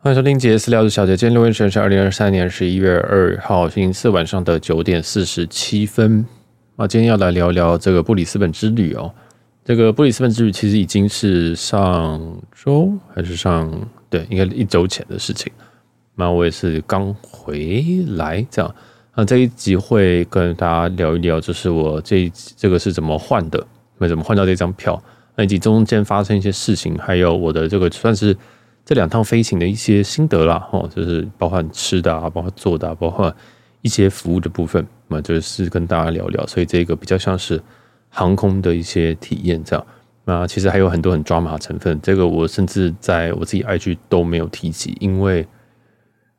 欢迎收听杰私聊的小姐，今天录音时间是二零二三年十一月二号星期四晚上的九点四十七分。啊，今天要来聊聊这个布里斯本之旅哦。这个布里斯本之旅其实已经是上周还是上对，应该一周前的事情。那我也是刚回来，这样。那这一集会跟大家聊一聊，就是我这这个是怎么换的，那怎么换到这张票，那以及中间发生一些事情，还有我的这个算是。这两趟飞行的一些心得啦，哦，就是包括吃的啊，包括做的啊，包括一些服务的部分，那就是跟大家聊聊。所以这个比较像是航空的一些体验，这样。那其实还有很多很抓马成分，这个我甚至在我自己 IG 都没有提及，因为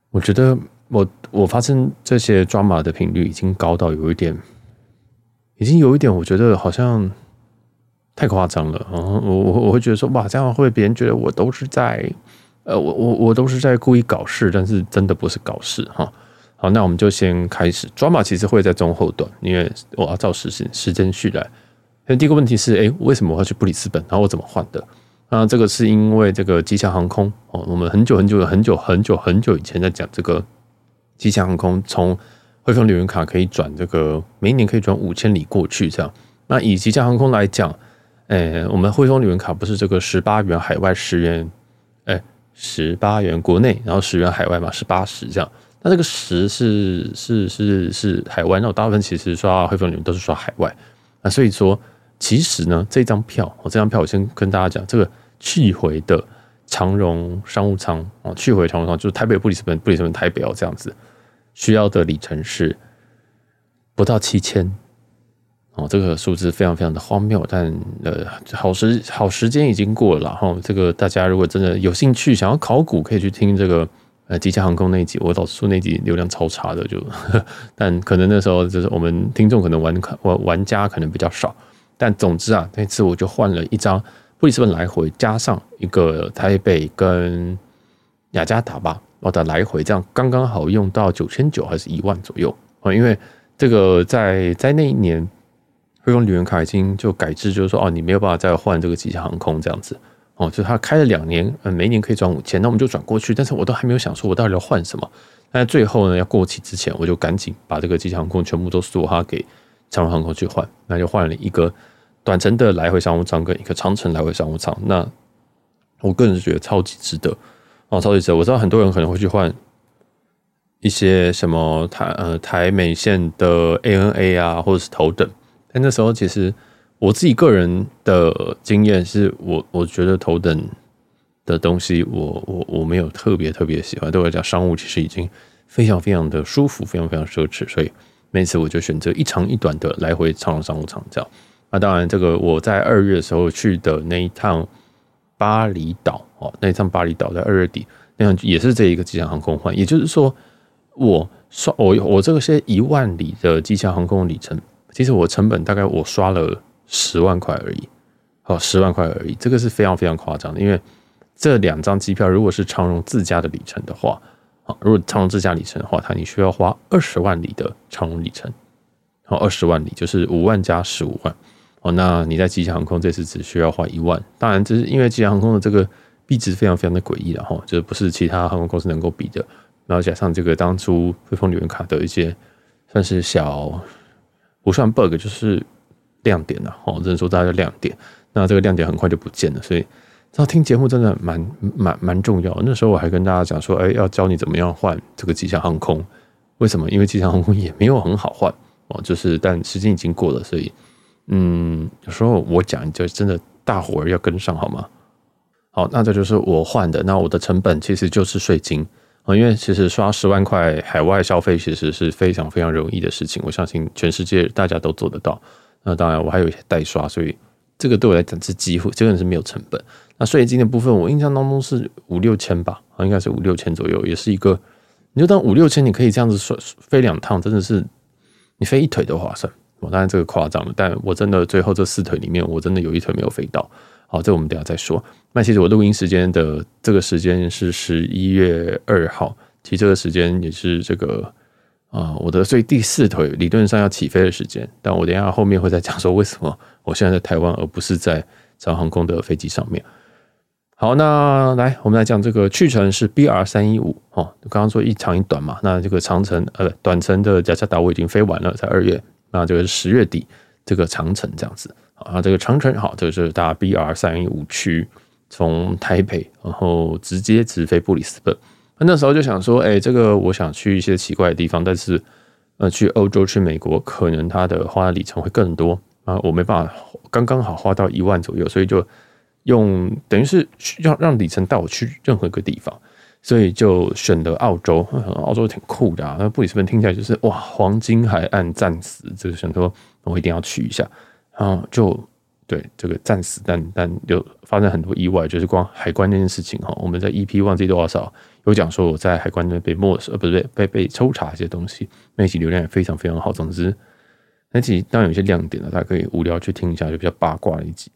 我觉得我我发生这些抓马的频率已经高到有一点，已经有一点，我觉得好像太夸张了。我我我会觉得说，哇，这样会别人觉得我都是在。呃，我我我都是在故意搞事，但是真的不是搞事哈。好，那我们就先开始。抓马其实会在中后段，因为我要照时时时间序来。那第一个问题是，哎，为什么我要去布里斯本？然后我怎么换的？那这个是因为这个吉祥航空哦，我们很久很久很久很久很久以前在讲这个吉祥航空，从汇丰旅游卡可以转这个，每一年可以转五千里过去这样。那以吉祥航空来讲，哎，我们汇丰旅人卡不是这个十八元海外十元，哎。十八元国内，然后十元海外嘛，是八十这样。那这个十是是是是海外，那我大部分其实刷汇丰里面都是刷海外。那所以说，其实呢，这张票，我这张票我先跟大家讲，这个去回的长荣商务舱哦，去回长荣舱就是台北布里斯本，布里斯本台北哦这样子，需要的里程是不到七千。哦，这个数字非常非常的荒谬，但呃，好时好时间已经过了，然后这个大家如果真的有兴趣想要考古，可以去听这个呃吉祥航空那一集，我老实说那集流量超差的，就 但可能那时候就是我们听众可能玩玩玩家可能比较少，但总之啊，那次我就换了一张布里斯本来回，加上一个台北跟雅加达吧，我的来回这样刚刚好用到九千九还是一万左右啊，因为这个在在那一年。汇丰旅人卡已经就改制，就是说哦，你没有办法再换这个吉祥航空这样子哦，就他开了两年，嗯，每年可以转五千，那我们就转过去。但是我都还没有想说，我到底要换什么？那最后呢，要过期之前，我就赶紧把这个吉祥航空全部都梭哈给长荣航空去换，那就换了一个短程的来回商务舱跟一个长程来回商务舱。那我个人是觉得超级值得哦，超级值得。我知道很多人可能会去换一些什么台呃台美线的 ANA 啊，或者是头等。但那时候，其实我自己个人的经验是我，我觉得头等的东西我，我我没有特别特别喜欢。对我来讲，商务其实已经非常非常的舒服，非常非常奢侈，所以每次我就选择一长一短的来回长商务舱这样。那当然，这个我在二月的时候去的那一趟巴厘岛哦，那一趟巴厘岛在二月底那样也是这一个吉祥航空换，也就是说，我刷我我这个是一万里的吉祥航空里程。其实我成本大概我刷了十万块而已，哦，十万块而已，这个是非常非常夸张的。因为这两张机票如果是长荣自家的里程的话，啊，如果长荣自家里程的话，它你需要花二十万里的长荣里程，好，二十万里就是五万加十五万，哦，那你在吉祥航空这次只需要花一万，当然这是因为吉祥航空的这个币值非常非常的诡异，然后就不是其他航空公司能够比的，然后加上这个当初汇丰旅游卡的一些算是小。不算 bug 就是亮点了哦，只能说大家的亮点。那这个亮点很快就不见了，所以这听节目真的蛮蛮蛮重要。那时候我还跟大家讲说，哎，要教你怎么样换这个吉祥航空。为什么？因为吉祥航空也没有很好换哦，就是但时间已经过了，所以嗯，有时候我讲就真的大伙儿要跟上好吗？好，那这就是我换的。那我的成本其实就是税金。因为其实刷十万块海外消费其实是非常非常容易的事情，我相信全世界大家都做得到。那当然，我还有一些代刷，所以这个对我来讲是机会，这个是没有成本。那税金的部分，我印象当中是五六千吧，应该是五六千左右，也是一个。你就当五六千，你可以这样子说飞两趟，真的是你飞一腿都划算。我当然这个夸张了，但我真的最后这四腿里面，我真的有一腿没有飞到。好，这我们等下再说。那其实我录音时间的这个时间是十一月二号，其实这个时间也是这个啊、我的所以第四腿理论上要起飞的时间。但我等下后面会再讲说为什么我现在在台湾而不是在长航空的飞机上面。好，那来我们来讲这个去程是 BR 三一五哦，刚刚说一长一短嘛，那这个长程呃短程的加加达我已经飞完了，在二月，那这个是十月底这个长程这样子啊，这个长城好，这个是搭 BR 三一五去从台北，然后直接直飞布里斯本。那时候就想说，哎、这个我想去一些奇怪的地方，但是呃去欧洲去美国，可能它的花的里程会更多啊，我没办法刚刚好花到一万左右，所以就。用等于是让让里程带我去任何一个地方，所以就选择澳洲。澳洲挺酷的啊，那布里斯本听起来就是哇，黄金海岸战死，就是想说我一定要去一下。啊就对这个战死，但但有发生很多意外，就是光海关那件事情哈。我们在 EP 忘记多少少有讲说我在海关那边被没收，呃，不对，被被抽查一些东西，那一集流量也非常非常好。总之，那集当然有些亮点了，大家可以无聊去听一下，就比较八卦的一集。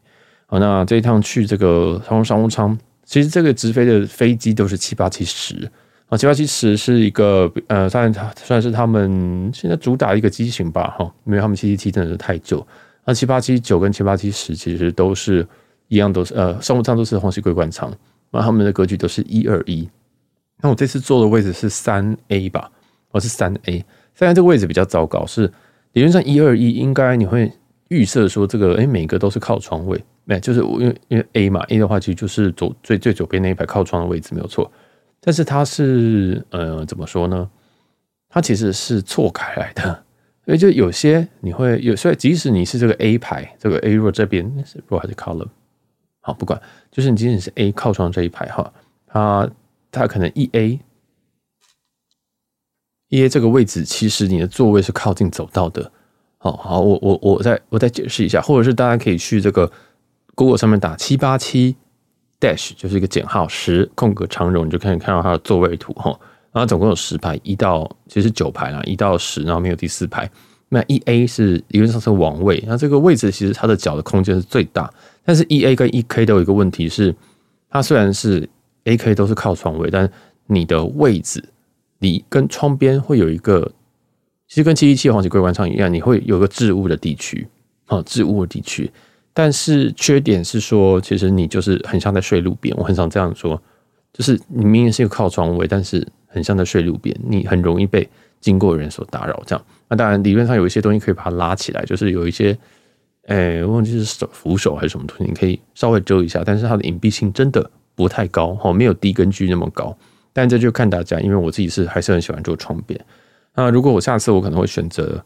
好，那这一趟去这个长荣商务舱，其实这个直飞的飞机都是七八七十啊，七八七十是一个呃，算算是他们现在主打一个机型吧，哈，因为他们七七七真的是太旧，那七八七九跟七八七十其实都是一样，都是呃商务舱都是皇玺桂冠舱，那他们的格局都是一二一，那我这次坐的位置是三 A 吧，我是三 A，现在这个位置比较糟糕，是理论上一二一应该你会预设说这个哎每个都是靠窗位。没，就是因为因为 A 嘛，A 的话其实就是左最最左边那一排靠窗的位置没有错，但是它是呃怎么说呢？它其实是错开来的，所以就有些你会有，所以即使你是这个 A 排，这个 A 若这边是 row 还是 column，好不管，就是你即使是 A 靠窗这一排哈，它它可能 E A E A 这个位置，其实你的座位是靠近走道的。好好，我我我再我再解释一下，或者是大家可以去这个。Google 上面打七八七 dash 就是一个减号十空格长荣，你就可以看到它的座位图哈。然后总共有十排，一到其实九排啦，一到十，然后没有第四排。那一 A 是理论上是王位，那这个位置其实它的脚的空间是最大。但是，一 A 跟一 K 都有一个问题是，它虽然是 A K 都是靠窗位，但你的位置你跟窗边会有一个，其实跟七一七皇玺桂冠舱一样，你会有个置物的地区，好，置物的地区。但是缺点是说，其实你就是很像在睡路边。我很常这样说，就是你明明是一个靠窗位，但是很像在睡路边，你很容易被经过的人所打扰。这样，那当然理论上有一些东西可以把它拉起来，就是有一些，哎、欸，忘记是手扶手还是什么东西，你可以稍微遮一下。但是它的隐蔽性真的不太高，哈，没有低跟 G 那么高。但这就看大家，因为我自己是还是很喜欢坐窗边。那如果我下次我可能会选择。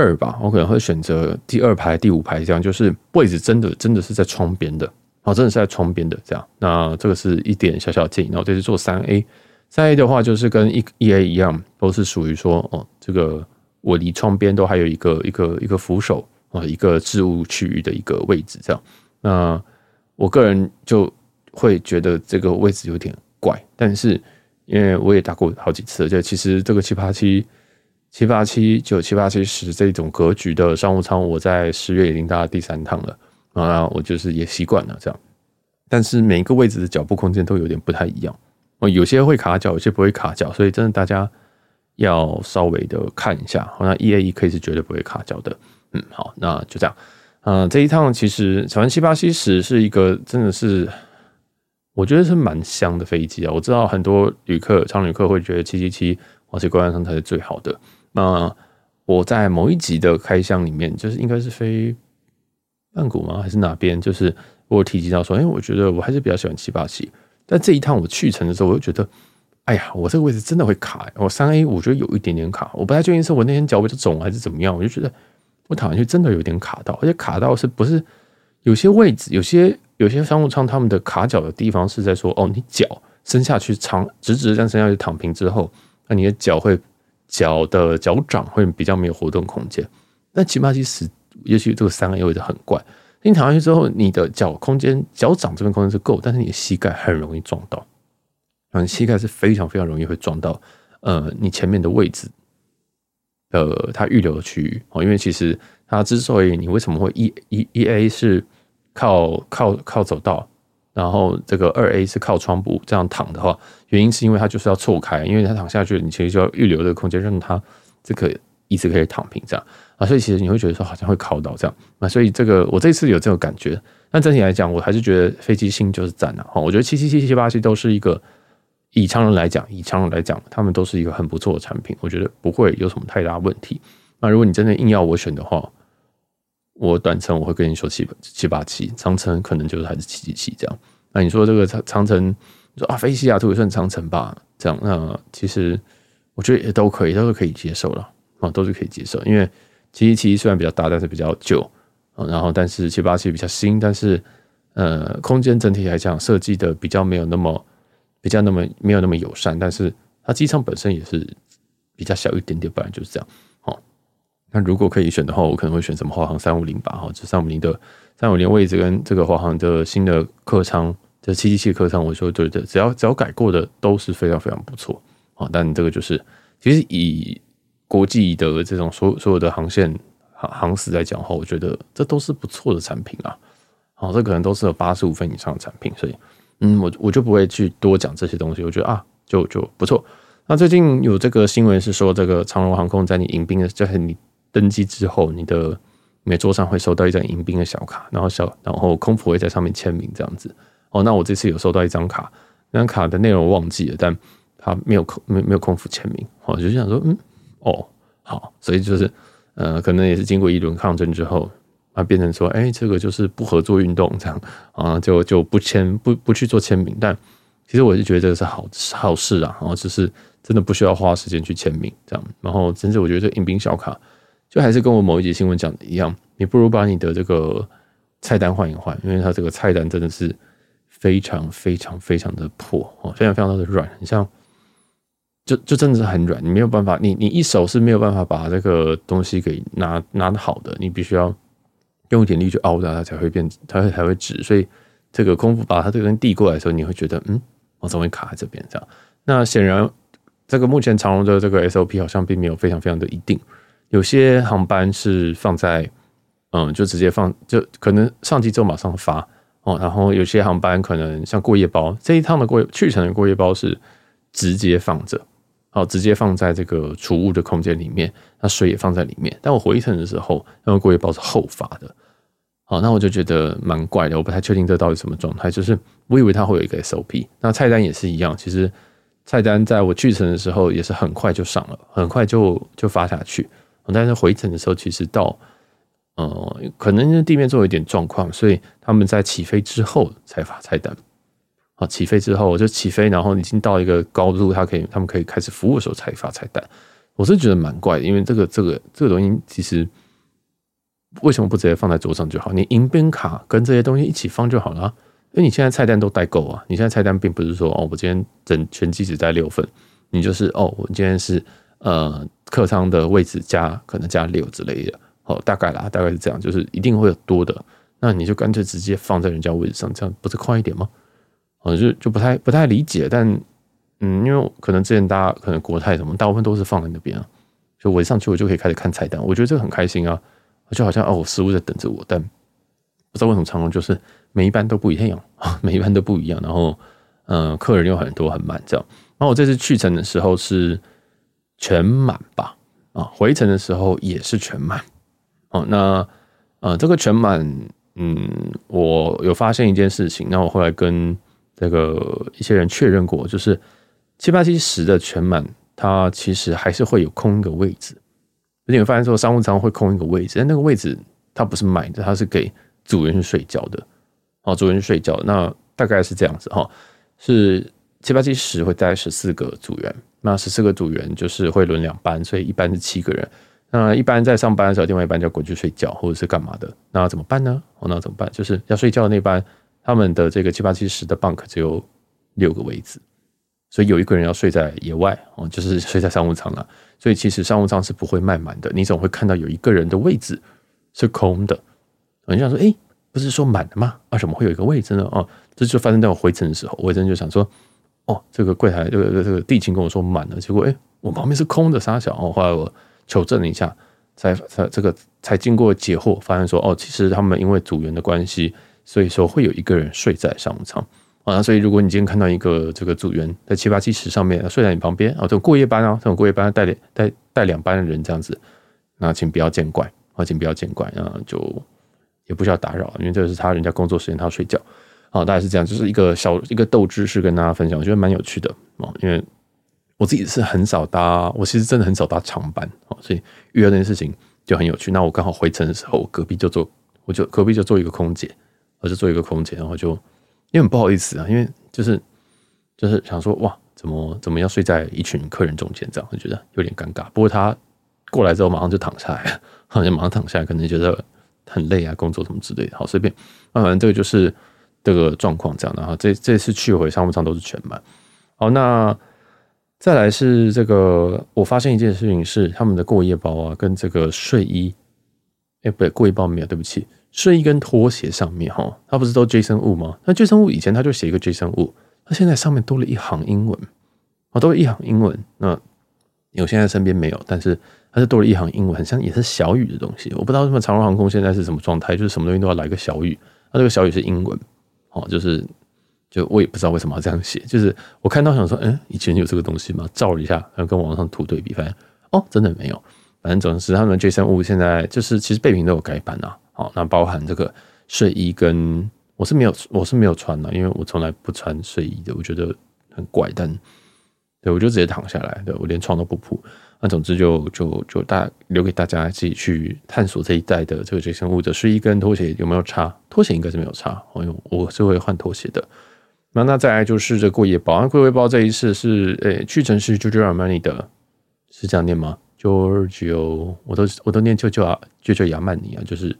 二吧，我可能会选择第二排、第五排，这样就是位置真的真的是在窗边的，哦，真的是在窗边的这样。那这个是一点小小建议。然后这是坐三 A，三 A 的话就是跟一一 A 一样，都是属于说哦，这个我离窗边都还有一个一个一个扶手啊，一个置物区域的一个位置这样。那我个人就会觉得这个位置有点怪，但是因为我也搭过好几次，就其实这个七八七。七八七九七八七十这种格局的商务舱，我在十月已经搭了第三趟了啊，我就是也习惯了这样。但是每一个位置的脚部空间都有点不太一样哦，有些会卡脚，有些不会卡脚，所以真的大家要稍微的看一下。好，那 E A E K 是绝对不会卡脚的。嗯，好，那就这样。啊，这一趟其实小湾七八七十是一个真的是我觉得是蛮香的飞机啊。我知道很多旅客、常旅客会觉得七七七皇玺桂冠舱才是最好的。那我在某一集的开箱里面，就是应该是飞曼谷吗？还是哪边？就是我有提及到说，哎，我觉得我还是比较喜欢七八七。但这一趟我去程的时候，我就觉得，哎呀，我这个位置真的会卡。我三 A 我觉得有一点点卡，我不太确定是我那天脚比较肿还是怎么样。我就觉得我躺上去真的有点卡到，而且卡到是不是有些位置，有些有些商务舱他们的卡脚的地方是在说，哦，你脚伸下去长直直这样伸下去躺平之后，那你的脚会。脚的脚掌会比较没有活动空间，但七八七十，也许这个三 A 位置很怪。你躺下去之后，你的脚空间、脚掌这边空间是够，但是你的膝盖很容易撞到。嗯，膝盖是非常非常容易会撞到，呃，你前面的位置，呃，它预留的区域哦。因为其实它之所以你为什么会一一一 A 是靠靠靠走道。然后这个二 A 是靠窗部这样躺的话，原因是因为它就是要错开，因为它躺下去，你其实就要预留这个空间，让它这个椅子可以躺平这样啊，所以其实你会觉得说好像会考到这样啊，所以这个我这次有这种感觉，但整体来讲，我还是觉得飞机星就是赞了哈。我觉得七七七七八七都是一个以常人来讲，以常人来讲，他们都是一个很不错的产品，我觉得不会有什么太大问题。那如果你真的硬要我选的话，我短程我会跟你说七七八七，长程可能就是还是七七七这样。那你说这个长长城，你说啊飞西雅图也算长城吧？这样那其实我觉得也都可以，都是可以接受了。啊，都是可以接受，因为七七七虽然比较大，但是比较旧啊。然后，但是七八七比较新，但是呃，空间整体来讲设计的比较没有那么比较那么没有那么友善。但是它机舱本身也是比较小一点点，不然就是这样。好，那如果可以选的话，我可能会选什么华航三五零吧。哈，这三五零的三五零位置跟这个华航的新的客舱，这七七七客舱，我说对对，只要只要改过的都是非常非常不错啊。但这个就是其实以。国际的这种所所有的航线航航司来讲的话，我觉得这都是不错的产品啊。好，这可能都是有八十五分以上的产品，所以嗯，我我就不会去多讲这些东西。我觉得啊，就就不错。那最近有这个新闻是说，这个长荣航空在你迎宾的，就是你登机之后，你的你的桌上会收到一张迎宾的小卡，然后小然后空服会在上面签名这样子。哦，那我这次有收到一张卡，那张卡的内容忘记了，但它没有空没没有空服签名。我就想说，嗯。哦，好，所以就是，呃，可能也是经过一轮抗争之后，啊，变成说，哎、这个就是不合作运动这样啊，就就不签不不去做签名。但其实我是觉得这个是好好事啊，然后就是真的不需要花时间去签名这样。然后甚至我觉得这迎宾小卡，就还是跟我某一集新闻讲的一样，你不如把你的这个菜单换一换，因为它这个菜单真的是非常非常非常的破哦，非常非常的软，很像。就就真的是很软，你没有办法，你你一手是没有办法把这个东西给拿拿的好的，你必须要用一点力去凹它，它才会变，它才会直。所以这个空腹把它这个人递过来的时候，你会觉得，嗯，我怎么会卡在这边这样？那显然，这个目前长荣的这个 SOP 好像并没有非常非常的一定，有些航班是放在，嗯，就直接放，就可能上机之后马上发哦。然后有些航班可能像过夜包，这一趟的过去程的过夜包是直接放着。好，直接放在这个储物的空间里面，那水也放在里面。但我回程的时候，因为过夜包是后发的，好，那我就觉得蛮怪的，我不太确定这到底什么状态。就是我以为它会有一个 SOP，那菜单也是一样。其实菜单在我去程的时候也是很快就上了，很快就就发下去。但是回程的时候，其实到呃，可能地面做有一点状况，所以他们在起飞之后才发菜单。啊，起飞之后我就起飞，然后已经到一个高度，他可以，他们可以开始服务的时候才发菜单。我是觉得蛮怪的，因为这个这个这个东西其实为什么不直接放在桌上就好？你迎宾卡跟这些东西一起放就好了。因为你现在菜单都带够啊，你现在菜单并不是说哦，我今天整全机只带六份，你就是哦，我今天是呃客舱的位置加可能加六之类的，哦，大概啦，大概是这样，就是一定会有多的，那你就干脆直接放在人家位置上，这样不是快一点吗？我就就不太不太理解，但嗯，因为可能之前大家可能国泰什么大部分都是放在那边啊，就我一上去我就可以开始看菜单，我觉得这个很开心啊，就好像哦，食物在等着我，但不知道为什么长荣就是每一班都不一样，每一班都不一样，然后嗯、呃，客人又很多很满这样。然后我这次去程的时候是全满吧，啊，回程的时候也是全满。哦，那呃，这个全满，嗯，我有发现一件事情，那我后来跟这个一些人确认过，就是七八七十的全满，它其实还是会有空一个位置。你会发现说商务舱会空一个位置，但那个位置它不是买的，它是给组员去睡觉的。哦，组员去睡觉，那大概是这样子哈。是七八七十会带十四个组员，那十四个组员就是会轮两班，所以一班是七个人。那一般在上班的时候，另外一班就要滚去睡觉或者是干嘛的，那怎么办呢？哦，那怎么办？就是要睡觉的那班。他们的这个七八七十的 bunk 只有六个位置，所以有一个人要睡在野外哦，就是睡在商务舱了。所以其实商务舱是不会卖满的，你总会看到有一个人的位置是空的。我就想说，哎，不是说满了吗？啊、怎么会有一个位置呢？哦，这就发生在我回程的时候，我回程就想说，哦，这个柜台这个这个地勤跟我说满了，结果哎，我旁边是空的，三小哦。后来我求证了一下，才才这个才经过解惑，发现说，哦，其实他们因为组员的关系。所以说会有一个人睡在商务舱啊，所以如果你今天看到一个这个组员在七八七十上面睡在你旁边啊，这种过夜班啊，这种过夜班带带带两班的人这样子那请不要见怪，啊，请不要见怪，那就也不需要打扰，因为这是他人家工作时间，他要睡觉，好，大概是这样，就是一个小一个斗知识跟大家分享，我觉得蛮有趣的哦，因为我自己是很少搭，我其实真的很少搭长班，所以遇到这件事情就很有趣。那我刚好回程的时候，我隔壁就坐，我就隔壁就坐一个空姐，我就做一个空姐，然后就因为很不好意思啊，因为就是就是想说哇。怎么怎么要睡在一群客人中间？这样我觉得有点尴尬。不过他过来之后马上就躺下来，好像马上躺下来，可能觉得很累啊，工作什么之类的。好，随便。那反正这个就是这个状况这样的。然后这这次去回商务舱都是全满。好，那再来是这个，我发现一件事情是他们的过夜包啊，跟这个睡衣，哎，不对，过夜包没有，对不起，睡衣跟拖鞋上面哈，它不是都 Jason Wu 吗？那 Jason Wu 以前他就写一个 Jason Wu。它现在上面多了一行英文，啊，多了一行英文。那我现在身边没有，但是它是多了一行英文，很像也是小语的东西。我不知道为什么长荣航空现在是什么状态，就是什么东西都要来个小语。它这个小语是英文，哦，就是就我也不知道为什么要这样写。就是我看到想说，嗯，以前有这个东西吗？照了一下，然后跟网上图对比，发现哦，真的没有。反正总之，他们 Jason Wu 现在就是其实备品都有改版啊。好，那包含这个睡衣跟。我是没有，我是没有穿的，因为我从来不穿睡衣的，我觉得很怪。但对，我就直接躺下来，对，我连床都不铺。那总之就就就大留给大家自己去探索这一代的这个 Jason Wu 的睡衣跟拖鞋有没有差？拖鞋应该是没有差，因为我是会换拖鞋的。那那再来就是这过夜包，那过夜包这一次是诶、欸，去程是 Giorgio Armani 的，是这样念吗？Giorgio，我都我都念 Giorgio 啊，Giorgio Armani 啊，就是。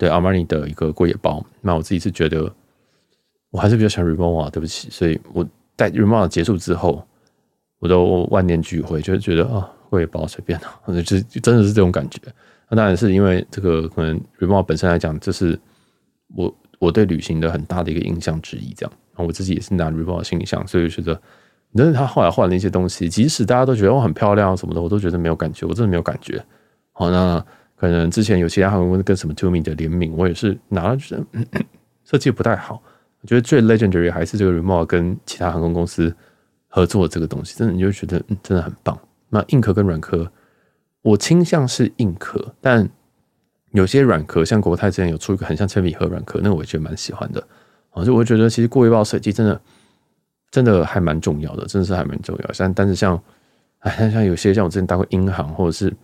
对阿玛尼的一个过夜包，那我自己是觉得，我还是比较喜欢 Rimowa，对不起，所以我在 Rimowa 结束之后，我都万念俱灰，就是觉得啊，过夜包随便了，就真的是这种感觉。那当然是因为这个可能 Rimowa 本身来讲，这是我我对旅行的很大的一个印象之一，这样。然后我自己也是拿 Rimowa 行李箱，所以觉得，但是他后来换了一些东西，即使大家都觉得我很漂亮什么的，我都觉得没有感觉，我真的没有感觉。好，那。可能之前有其他航空公司跟什么 Tumi 的联名，我也是拿了觉得 设计不太好。我觉得最 legendary 还是这个 Rimowa 跟其他航空公司合作这个东西，真的你就觉得嗯真的很棒。那硬壳跟软壳，我倾向是硬壳，但有些软壳像国泰之前有出一个很像铅笔盒软壳，那我也觉得蛮喜欢的。啊，就我觉得其实过一包设计真的真的还蛮重要的，真的是还蛮重要。像但是像哎，像像有些像我之前搭过英航或者是。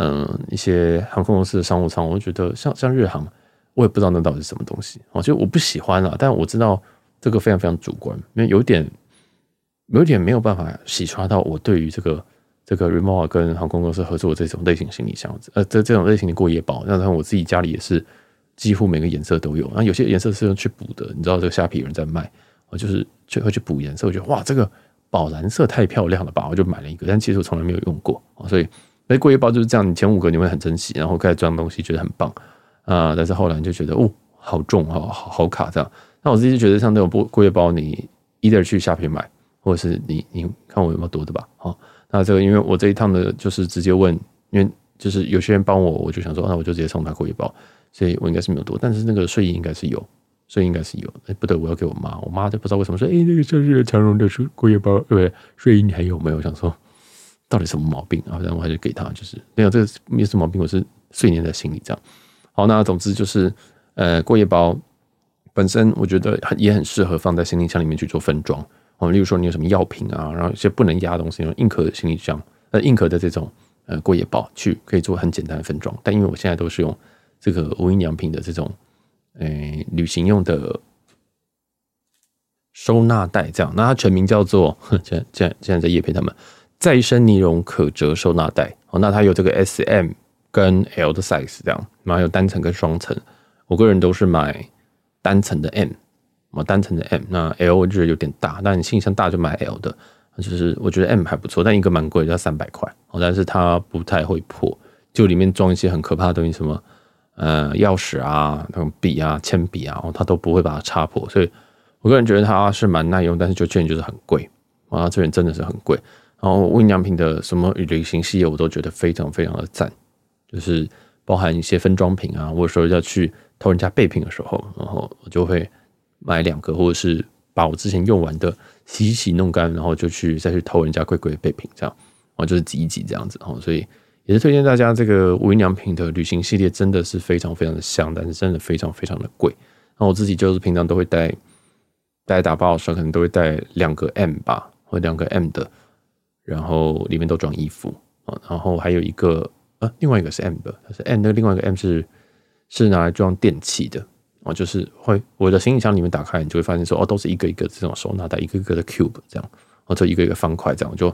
嗯，一些航空公司的商务舱，我就觉得像像日航，我也不知道那到底是什么东西哦，就我不喜欢了。但我知道这个非常非常主观，因为有点有点没有办法洗刷到我对于这个这个 Rimowa 跟航空公司合作这种类型行李箱子，呃，这这种类型的过夜包，然后我自己家里也是几乎每个颜色都有，那有些颜色是用去补的，你知道这个虾皮有人在卖，我就是去会去补颜色，我觉得哇，这个宝蓝色太漂亮了吧，我就买了一个，但其实我从来没有用过，所以。所以过夜包就是这样，你前五个你会很珍惜，然后开始装东西，觉得很棒啊、但是后来就觉得哦，好重，好好好卡这样。那我自己就觉得像这种过过夜包，你 either 去下品买，或者是你你看我有没有多的吧。好，那这个因为我这一趟的就是直接问，因为就是有些人帮我，我就想说，那我就直接送他过夜包，所以我应该是没有多。但是那个睡衣应该是有，所以应该是有。哎，不对，我要给我妈，我妈就不知道为什么说，哎，那个夏日长荣的睡过夜包，对不对？睡衣你还有没有？想说。到底什么毛病啊？然后我还是给他，就是没有这个没什么毛病，我是碎念在心里这样。好，那总之就是，呃，过夜包本身我觉得也很适合放在行李箱里面去做分装。哦，例如说你有什么药品啊，然后一些不能压的东西，用硬壳的行李箱，呃，硬壳的这种呃过夜包去可以做很简单的分装。但因为我现在都是用这个无印良品的这种，呃，旅行用的收纳袋这样。那它全名叫做，现在现在现在在叶配他们。再生尼龙可折收纳袋，哦，那它有这个 S、M 跟 L 的 size 这样，然后有单层跟双层。我个人都是买单层的 M，啊，单层的 M。那 L 我觉得有点大，但你行李箱大就买 L 的。就是我觉得 M 还不错，但一个蛮贵，要三百块。哦，但是它不太会破，就里面装一些很可怕的东西，什么呃钥匙啊、那种笔啊、铅笔啊，它都不会把它插破。所以我个人觉得它是蛮耐用，但是就确实就是很贵啊，这边真的是很贵。然后无印良品的什么旅行系列我都觉得非常非常的赞，就是包含一些分装品啊，或者说要去偷人家备品的时候，然后我就会买两个，或者是把我之前用完的洗洗弄干，然后就去再去偷人家贵贵的备品，这样，然后就是挤一挤这样子，然后所以也是推荐大家这个无印良品的旅行系列，真的是非常非常的香，但是真的非常非常的贵。那我自己就是平常都会带，带打包的时候可能都会带两个 M 吧，或两个 M 的，然后里面都装衣服啊，然后还有一个呃，另外一个是 M 的，它是 M 的，另外一个 M 是是拿来装电器的哦，就是会我的行李箱里面打开，你就会发现说哦，都是一个一个这种收纳袋，一个一个的 cube 这样，或者一个一个方块这样，就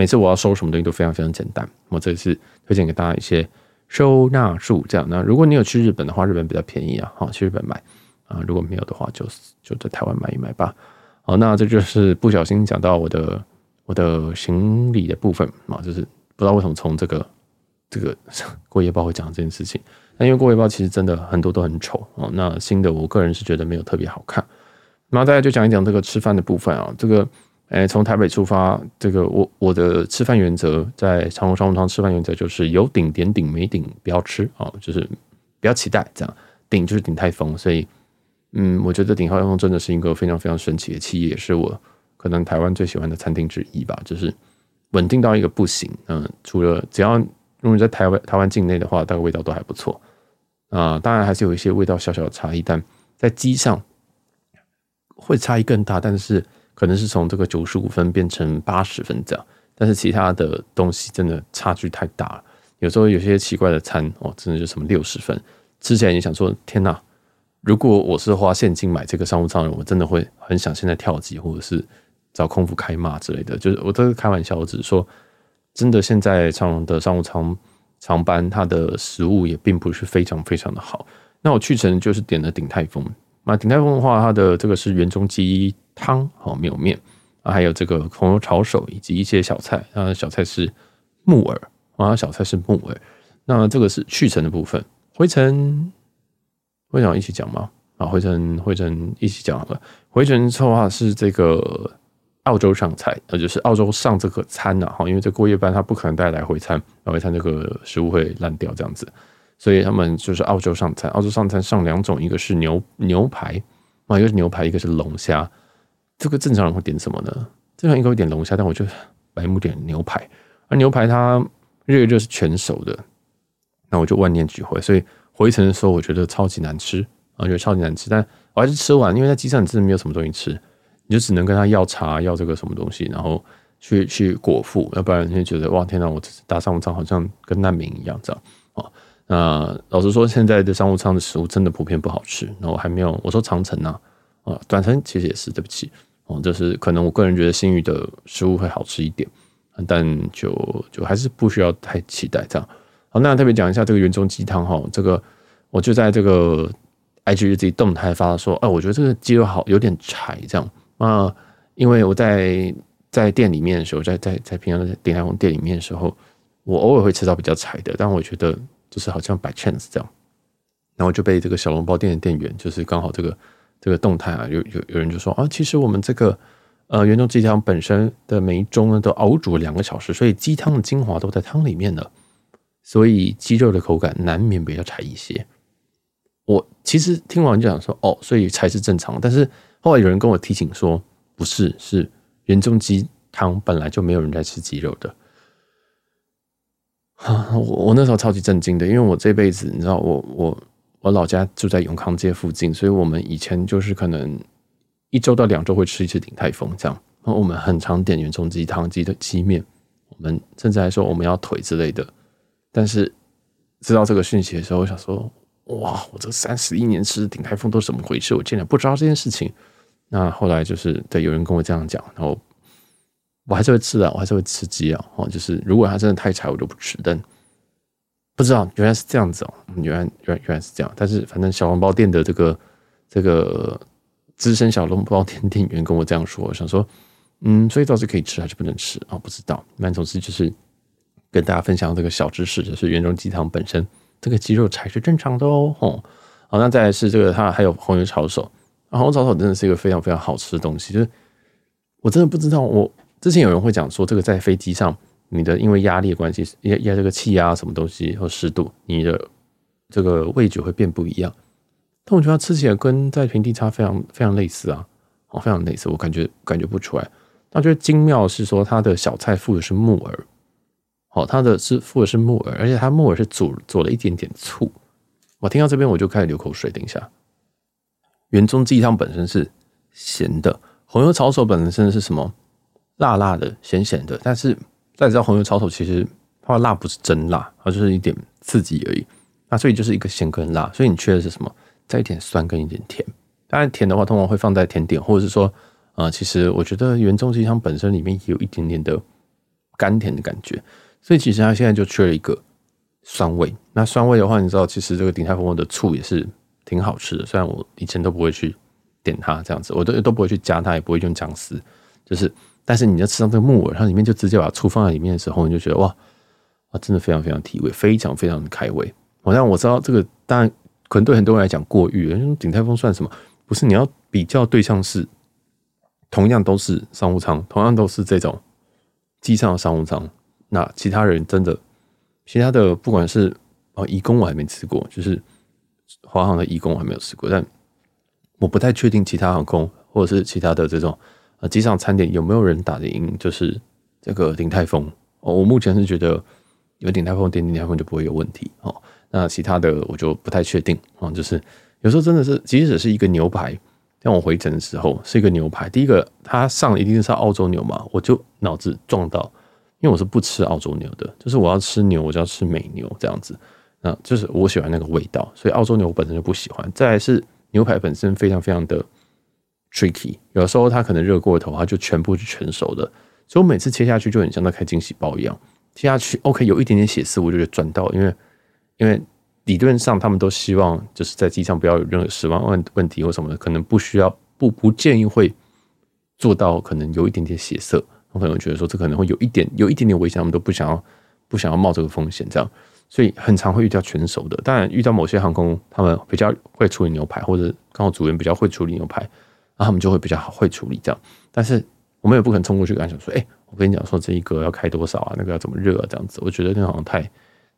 每次我要收什么东西都非常非常简单。我这次推荐给大家一些收纳术，这样。那如果你有去日本的话，日本比较便宜啊，好去日本买啊，如果没有的话就，就在台湾买一买吧。好，那这就是不小心讲到我的我的行李的部分啊，就是不知道为什么从这个这个 过夜包会讲这件事情。那因为过夜包其实真的很多都很丑哦。那新的我个人是觉得没有特别好看。那大家就讲一讲这个吃饭的部分啊，这个诶从台北出发，这个我我的吃饭原则在长荣商务舱吃饭原则就是有顶点顶，没顶不要吃啊，就是不要期待这样。顶就是鼎泰丰，所以。嗯，我觉得鼎泰丰真的是一个非常非常神奇的企业，也是我可能台湾最喜欢的餐厅之一吧。就是稳定到一个不行，嗯，除了只要如果你在台湾台湾境内的话，大概味道都还不错啊。当然还是有一些味道小小的差异，但在机上会差异更大，但是可能是从这个九十五分变成八十分这样。但是其他的东西真的差距太大了，有时候有些奇怪的餐哦，真的就什么六十分，吃起来你想说天哪！如果我是花现金买这个商务舱的人，我真的会很想现在跳机，或者是找空服开骂之类的。就是我都是开玩笑，我只是说，真的现在长荣的商务舱长班，它的食物也并不是非常非常的好。那我去程就是点了鼎泰丰，那鼎泰丰的话，它的这个是元中鸡汤，好没有面啊，还有这个红油抄手以及一些小菜啊，小菜是木耳啊，小菜是木耳。那这个是去尘的部分，回尘。会想一起讲吗？啊，回尘回尘一起讲好了。回程的话是这个澳洲上菜，呃，就是澳洲上这个餐呐，哈，因为这过夜班他不可能带来回餐，来回餐这个食物会烂掉这样子，所以他们就是澳洲上餐。澳洲上餐上两种，一个是牛牛排啊，一个是牛排，一个是龙虾。这个正常人会点什么呢？正常应该会点龙虾，但我就白目点牛排。而牛排它热热是全熟的，那我就万念俱灰，所以。回程的时候，我觉得超级难吃，我觉得超级难吃，但我还是吃完，因为在机上你真的没有什么东西吃，你就只能跟他要茶，要这个什么东西，然后去去果腹，要不然你就觉得哇天哪，我搭商务舱好像跟难民一样这样。那老实说，现在的商务舱的食物真的普遍不好吃。那我还没有我说长城呢，啊，短程其实也是，对不起哦，就是可能我个人觉得新宇的食物会好吃一点，但就就还是不需要太期待这样。好，那特别讲一下这个元中鸡汤哈，这个我就在这个 IG 自己动态发说，哎，我觉得这个鸡肉好有点柴这样啊，因为我在在店里面的时候，在在在平常的鼎泰丰店里面的时候，我偶尔会吃到比较柴的，但我觉得就是好像 by chance 这样，然后就被这个小笼包店的店员，就是刚好这个这个动态啊，有有有人就说啊，其实我们这个呃元中鸡汤本身的每一盅呢都熬煮两个小时，所以鸡汤的精华都在汤里面的。所以鸡肉的口感难免比较柴一些。我其实听完就想说，哦，所以柴是正常。但是后来有人跟我提醒说，不是，是元中鸡汤本来就没有人在吃鸡肉的。我我那时候超级震惊的，因为我这辈子你知道，我我我老家住在永康街附近，所以我们以前就是可能一周到两周会吃一次鼎泰丰这样。然后我们很常点元中鸡汤、鸡的鸡面，我们甚至还说我们要腿之类的。但是知道这个讯息的时候，我想说：哇，我这三十一年吃鼎泰丰都怎么回事？我竟然不知道这件事情。那后来就是对有人跟我这样讲，然后我还是会吃啊，我还是会吃鸡啊。哦，就是如果它真的太柴，我就不吃。但不知道原来是这样子哦，原来原来原来是这样。但是反正小笼包店的这个这个资深小笼包店店员跟我这样说，我想说，嗯，所以到底可以吃还是不能吃啊？哦，不知道。那总之就是。跟大家分享这个小知识，就是原装鸡汤本身这个鸡肉才是正常的哦。吼，好，那再来是这个，它还有红油抄手，红油抄手真的是一个非常非常好吃的东西。就是我真的不知道，我之前有人会讲说，这个在飞机上，你的因为压力的关系，压压这个气压什么东西或湿度，你的这个味觉会变不一样。但我觉得它吃起来跟在平地差非常非常类似啊，哦，非常类似，我感觉感觉不出来。那我觉得精妙是说，它的小菜附的是木耳。哦，它的是附的是木耳，而且它木耳是煮做了一点点醋。我听到这边我就开始流口水。等一下，原中鸡汤本身是咸的，红油抄手本身是什么？辣辣的、咸咸的。但是大家知道红油抄手其实它的辣不是真辣，它就是一点刺激而已。那所以就是一个咸跟辣，所以你缺的是什么？再一点酸跟一点甜。当然甜的话，通常会放在甜点，或者是说，呃，其实我觉得原中鸡汤本身里面也有一点点的甘甜的感觉。所以其实它现在就缺了一个酸味。那酸味的话，你知道，其实这个鼎泰丰的醋也是挺好吃的。虽然我以前都不会去点它这样子，我都都不会去加它，也不会用姜丝。就是，但是你要吃到这个木耳，它里面就直接把醋放在里面的时候，你就觉得哇，哇，真的非常非常提味，非常非常的开胃。好像我知道这个，当然可能对很多人来讲过誉了。鼎泰丰算什么？不是，你要比较对象是同样都是商务舱，同样都是这种机上的商务舱。那其他人真的，其他的不管是哦，义工我还没吃过，就是华航的义工我还没有吃过，但我不太确定其他航空或者是其他的这种呃机场餐点有没有人打得赢，就是这个鼎泰丰哦。我目前是觉得有鼎泰丰点鼎泰丰就不会有问题哦。那其他的我就不太确定啊，就是有时候真的是，即使是一个牛排，像我回程的时候是一个牛排，第一个它上一定是澳洲牛嘛，我就脑子撞到。因为我是不吃澳洲牛的，就是我要吃牛，我就要吃美牛这样子，那就是我喜欢那个味道，所以澳洲牛我本身就不喜欢。再来是牛排本身非常非常的 tricky，有的时候它可能热过头，它就全部是全熟的，所以我每次切下去就很像在开惊喜包一样，切下去 OK 有一点点血丝，我就觉得赚到，因为因为理论上他们都希望就是在机上不要有任何死亡问问题或什么的，可能不需要不不建议会做到可能有一点点血色。我朋友觉得说，这可能会有一点有一点点危险，他们都不想要不想要冒这个风险，这样，所以很常会遇到全熟的。当然，遇到某些航空，他们比较会处理牛排，或者刚好组员比较会处理牛排，那他们就会比较好会处理这样。但是我们也不可能冲过去跟他讲说，哎，我跟你讲说这一个要开多少啊，那个要怎么热啊，这样子。我觉得那好像太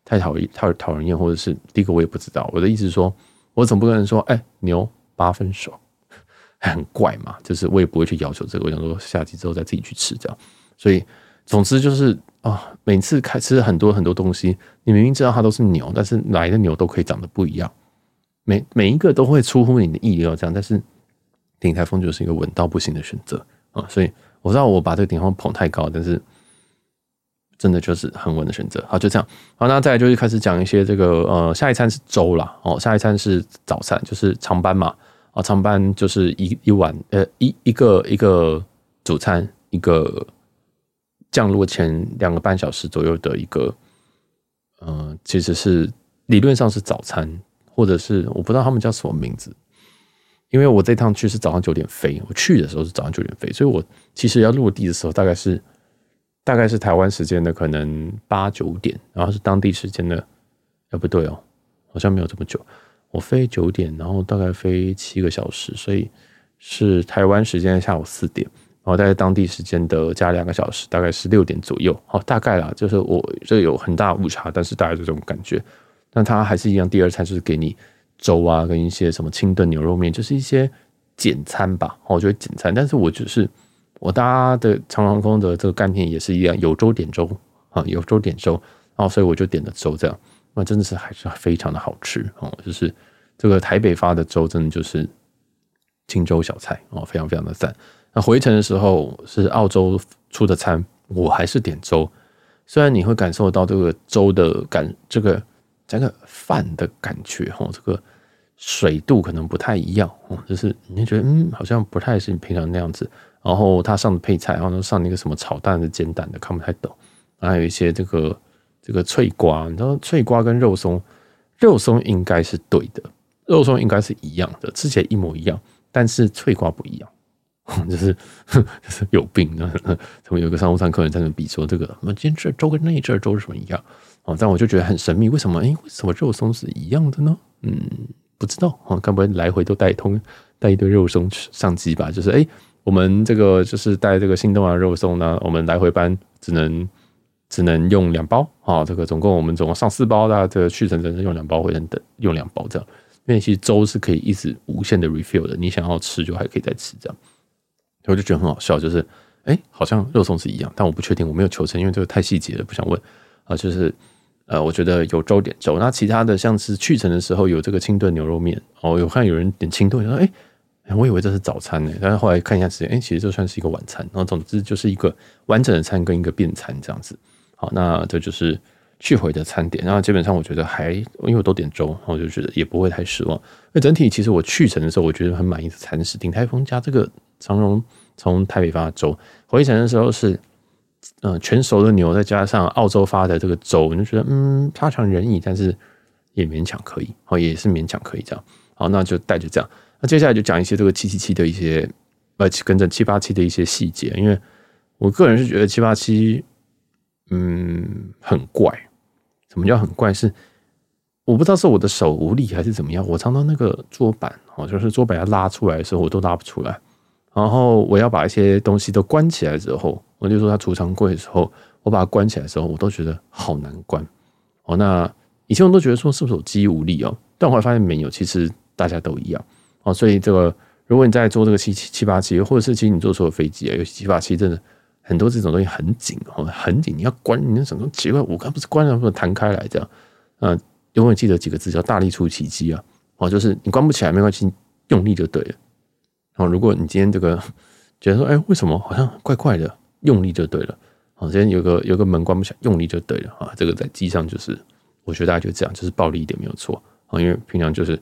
太讨厌，太讨人厌，或者是第一个我也不知道。我的意思是说，我总不可能说，哎，牛八分熟。很怪嘛，就是我也不会去要求这个，我想说下机之后再自己去吃这样。所以总之就是啊、每次开吃很多很多东西，你明明知道它都是牛，但是来的牛都可以长得不一样，每每一个都会出乎你的意料这样。但是鼎泰丰就是一个稳到不行的选择啊，所以我知道我把这个鼎泰丰捧太高，但是真的就是很稳的选择。好，就这样。好，那再来就是开始讲一些这个呃，下一餐是粥啦。哦，下一餐是早餐，就是长班嘛。啊，长班就是一一碗，呃，一一个一个主餐，一个降落前两个半小时左右的一个，呃，其实是理论上是早餐，或者是我不知道他们叫什么名字，因为我这趟去是早上九点飞，我去的时候是早上九点飞，所以我其实要落地的时候大概是大概是台湾时间的可能八九点，然后是当地时间的，哎，不对哦，好像没有这么久。我飞九点，然后大概飞七个小时，所以是台湾时间下午四点，然后在当地时间的加两个小时，大概是六点左右。好，大概啦，就是我这有很大误差，但是大概这种感觉。但它还是一样，第二餐就是给你粥啊，跟一些什么清炖牛肉面，就是一些简餐吧。我觉得简餐，但是我就是我搭的长航空的这个干片也是一样，有粥点粥啊，有粥点粥，然后所以我就点了粥这样。那真的是还是非常的好吃哦，就是这个台北发的粥，真的就是清粥小菜哦，非常非常的赞。那回程的时候是澳洲出的餐，我还是点粥。虽然你会感受到这个粥的感，这个这个饭的感觉哈，这个水度可能不太一样哦，就是你觉得嗯，好像不太是你平常那样子。然后他上的配菜，然后上那个什么炒蛋的、煎蛋的，看不太懂。还有一些这个。这个脆瓜，你知道脆瓜跟肉松，肉松应该是对的，肉松应该是一样的，吃起来一模一样，但是脆瓜不一样，就是 就是有病的。他们有个商务舱客人在那比说，这个我们今天这粥跟那一阵粥是什么一样？哦，但我就觉得很神秘，为什么？哎，为什么肉松是一样的呢？嗯，不知道。哦，该不会来回都带通带一堆肉松上机吧？就是哎，我们这个就是带这个新东啊肉松呢，我们来回班只能。只能用两包啊，这个总共我们总共上四包，大家这个去程只能用两包，回程等用两包这样。因为其实粥是可以一直无限的 refill 的，你想要吃就还可以再吃这样。我就觉得很好笑，就是哎，好像肉松是一样，但我不确定，我没有求证，因为这个太细节了，不想问啊，就是呃，我觉得有粥点粥。那其他的像是去程的时候有这个清炖牛肉面哦，有看有人点清炖，说哎、我以为这是早餐呢，但是后来看一下时间，哎、其实这算是一个晚餐。然后总之就是一个完整的餐跟一个便餐这样子。好，那这就是去回的餐点。然后基本上我觉得还因为我都点粥，我就觉得也不会太失望。那整体其实我去程的时候，我觉得很满意的餐食，鼎泰丰加这个长荣从台北发的粥，回程的时候是。嗯，全熟的牛再加上澳洲发的这个粥，你就觉得嗯，差强人意，但是也勉强可以，哦，也是勉强可以这样。好，那就带着这样。那接下来就讲一些这个七七七的一些呃，跟着七八七的一些细节，因为我个人是觉得七八七嗯很怪。什么叫很怪？是我不知道是我的手无力还是怎么样，我常常那个桌板哦，就是桌板要拉出来的时候，我都拉不出来。然后我要把一些东西都关起来之后，我就说他储藏柜的时候，我把它关起来的时候，我都觉得好难关。哦，那以前我都觉得说是不是我记忆无力哦？但我后来发现没有，其实大家都一样。哦，所以这个如果你在做这个七七七八七，或者是其实你坐错了飞机啊，尤其七八七真的很多这种东西很紧哦，很紧，你要关，你那什么奇怪？我刚不是关了，不是弹开来这样？嗯，永远记得几个字叫大力出奇迹啊！哦，就是你关不起来没关系，用力就对了。然后，如果你今天这个觉得说，哎，为什么好像怪怪的，用力就对了。好，今天有个有个门关不起来，用力就对了啊。这个在机上就是，我觉得大家就这样，就是暴力一点没有错啊。因为平常就是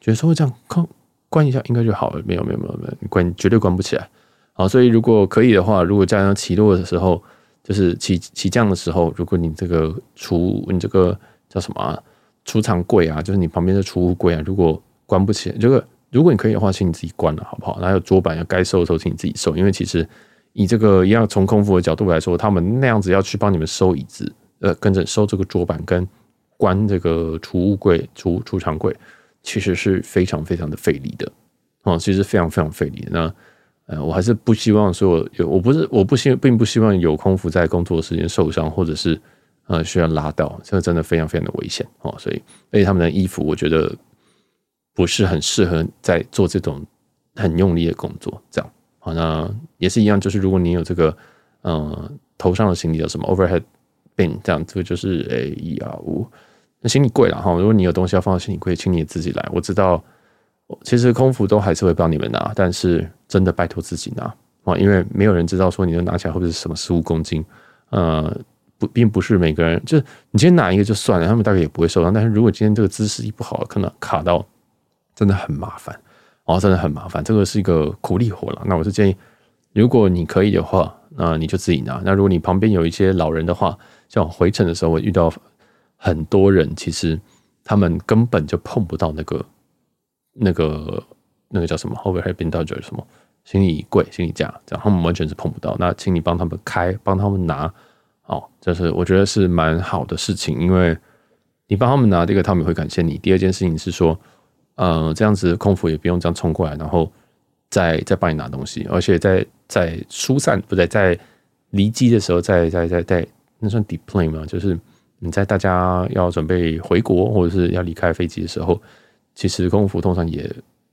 觉得说会这样关关一下应该就好了，没有没有没有没有，关绝对关不起来。好，所以如果可以的话，如果加上起落的时候，就是起起降的时候，如果你这个储你这个叫什么啊，储藏柜啊，就是你旁边的储物柜啊，如果关不起来，这个。如果你可以的话，请你自己关了，好不好？然后桌板要该收的时候，请你自己收。因为其实以这个一样从空服的角度来说，他们那样子要去帮你们收椅子，呃，跟着收这个桌板跟关这个储物柜、储储藏柜，其实是非常非常的费力的哦，其实非常非常费力。那呃，我还是不希望说有，我不是我不希并不希望有空服在工作时间受伤，或者是呃需要拉到，这个真的非常非常的危险哦。所以，而且他们的衣服，我觉得。不是很适合在做这种很用力的工作，这样好，那也是一样，就是如果你有这个，呃，头上的行李叫什么 overhead bin，这样这个就是 A E R 五，那行李柜了哈。如果你有东西要放到行李柜，请你自己来。我知道，其实空服都还是会帮你们拿，但是真的拜托自己拿啊，因为没有人知道说你能拿起来会不会是什么十五公斤，呃，不，并不是每个人，就是你今天拿一个就算了，他们大概也不会受伤。但是如果今天这个姿势一不好，可能卡到。真的很麻烦哦，真的很麻烦。这个是一个苦力活了。那我是建议，如果你可以的话，那你就自己拿。那如果你旁边有一些老人的话，像我回程的时候，我遇到很多人，其实他们根本就碰不到那个、那个、那个叫什么，overhead bin 到底什么行李柜、行李架，这样他们完全是碰不到。那请你帮他们开，帮他们拿，哦，就是我觉得是蛮好的事情，因为你帮他们拿这个，他们也会感谢你。第二件事情是说。呃，这样子空服也不用这样冲过来，然后再再帮你拿东西，而且在在疏散不对，在离机的时候，在在在在那算 deplane 吗？就是你在大家要准备回国或者是要离开飞机的时候，其实空服通常也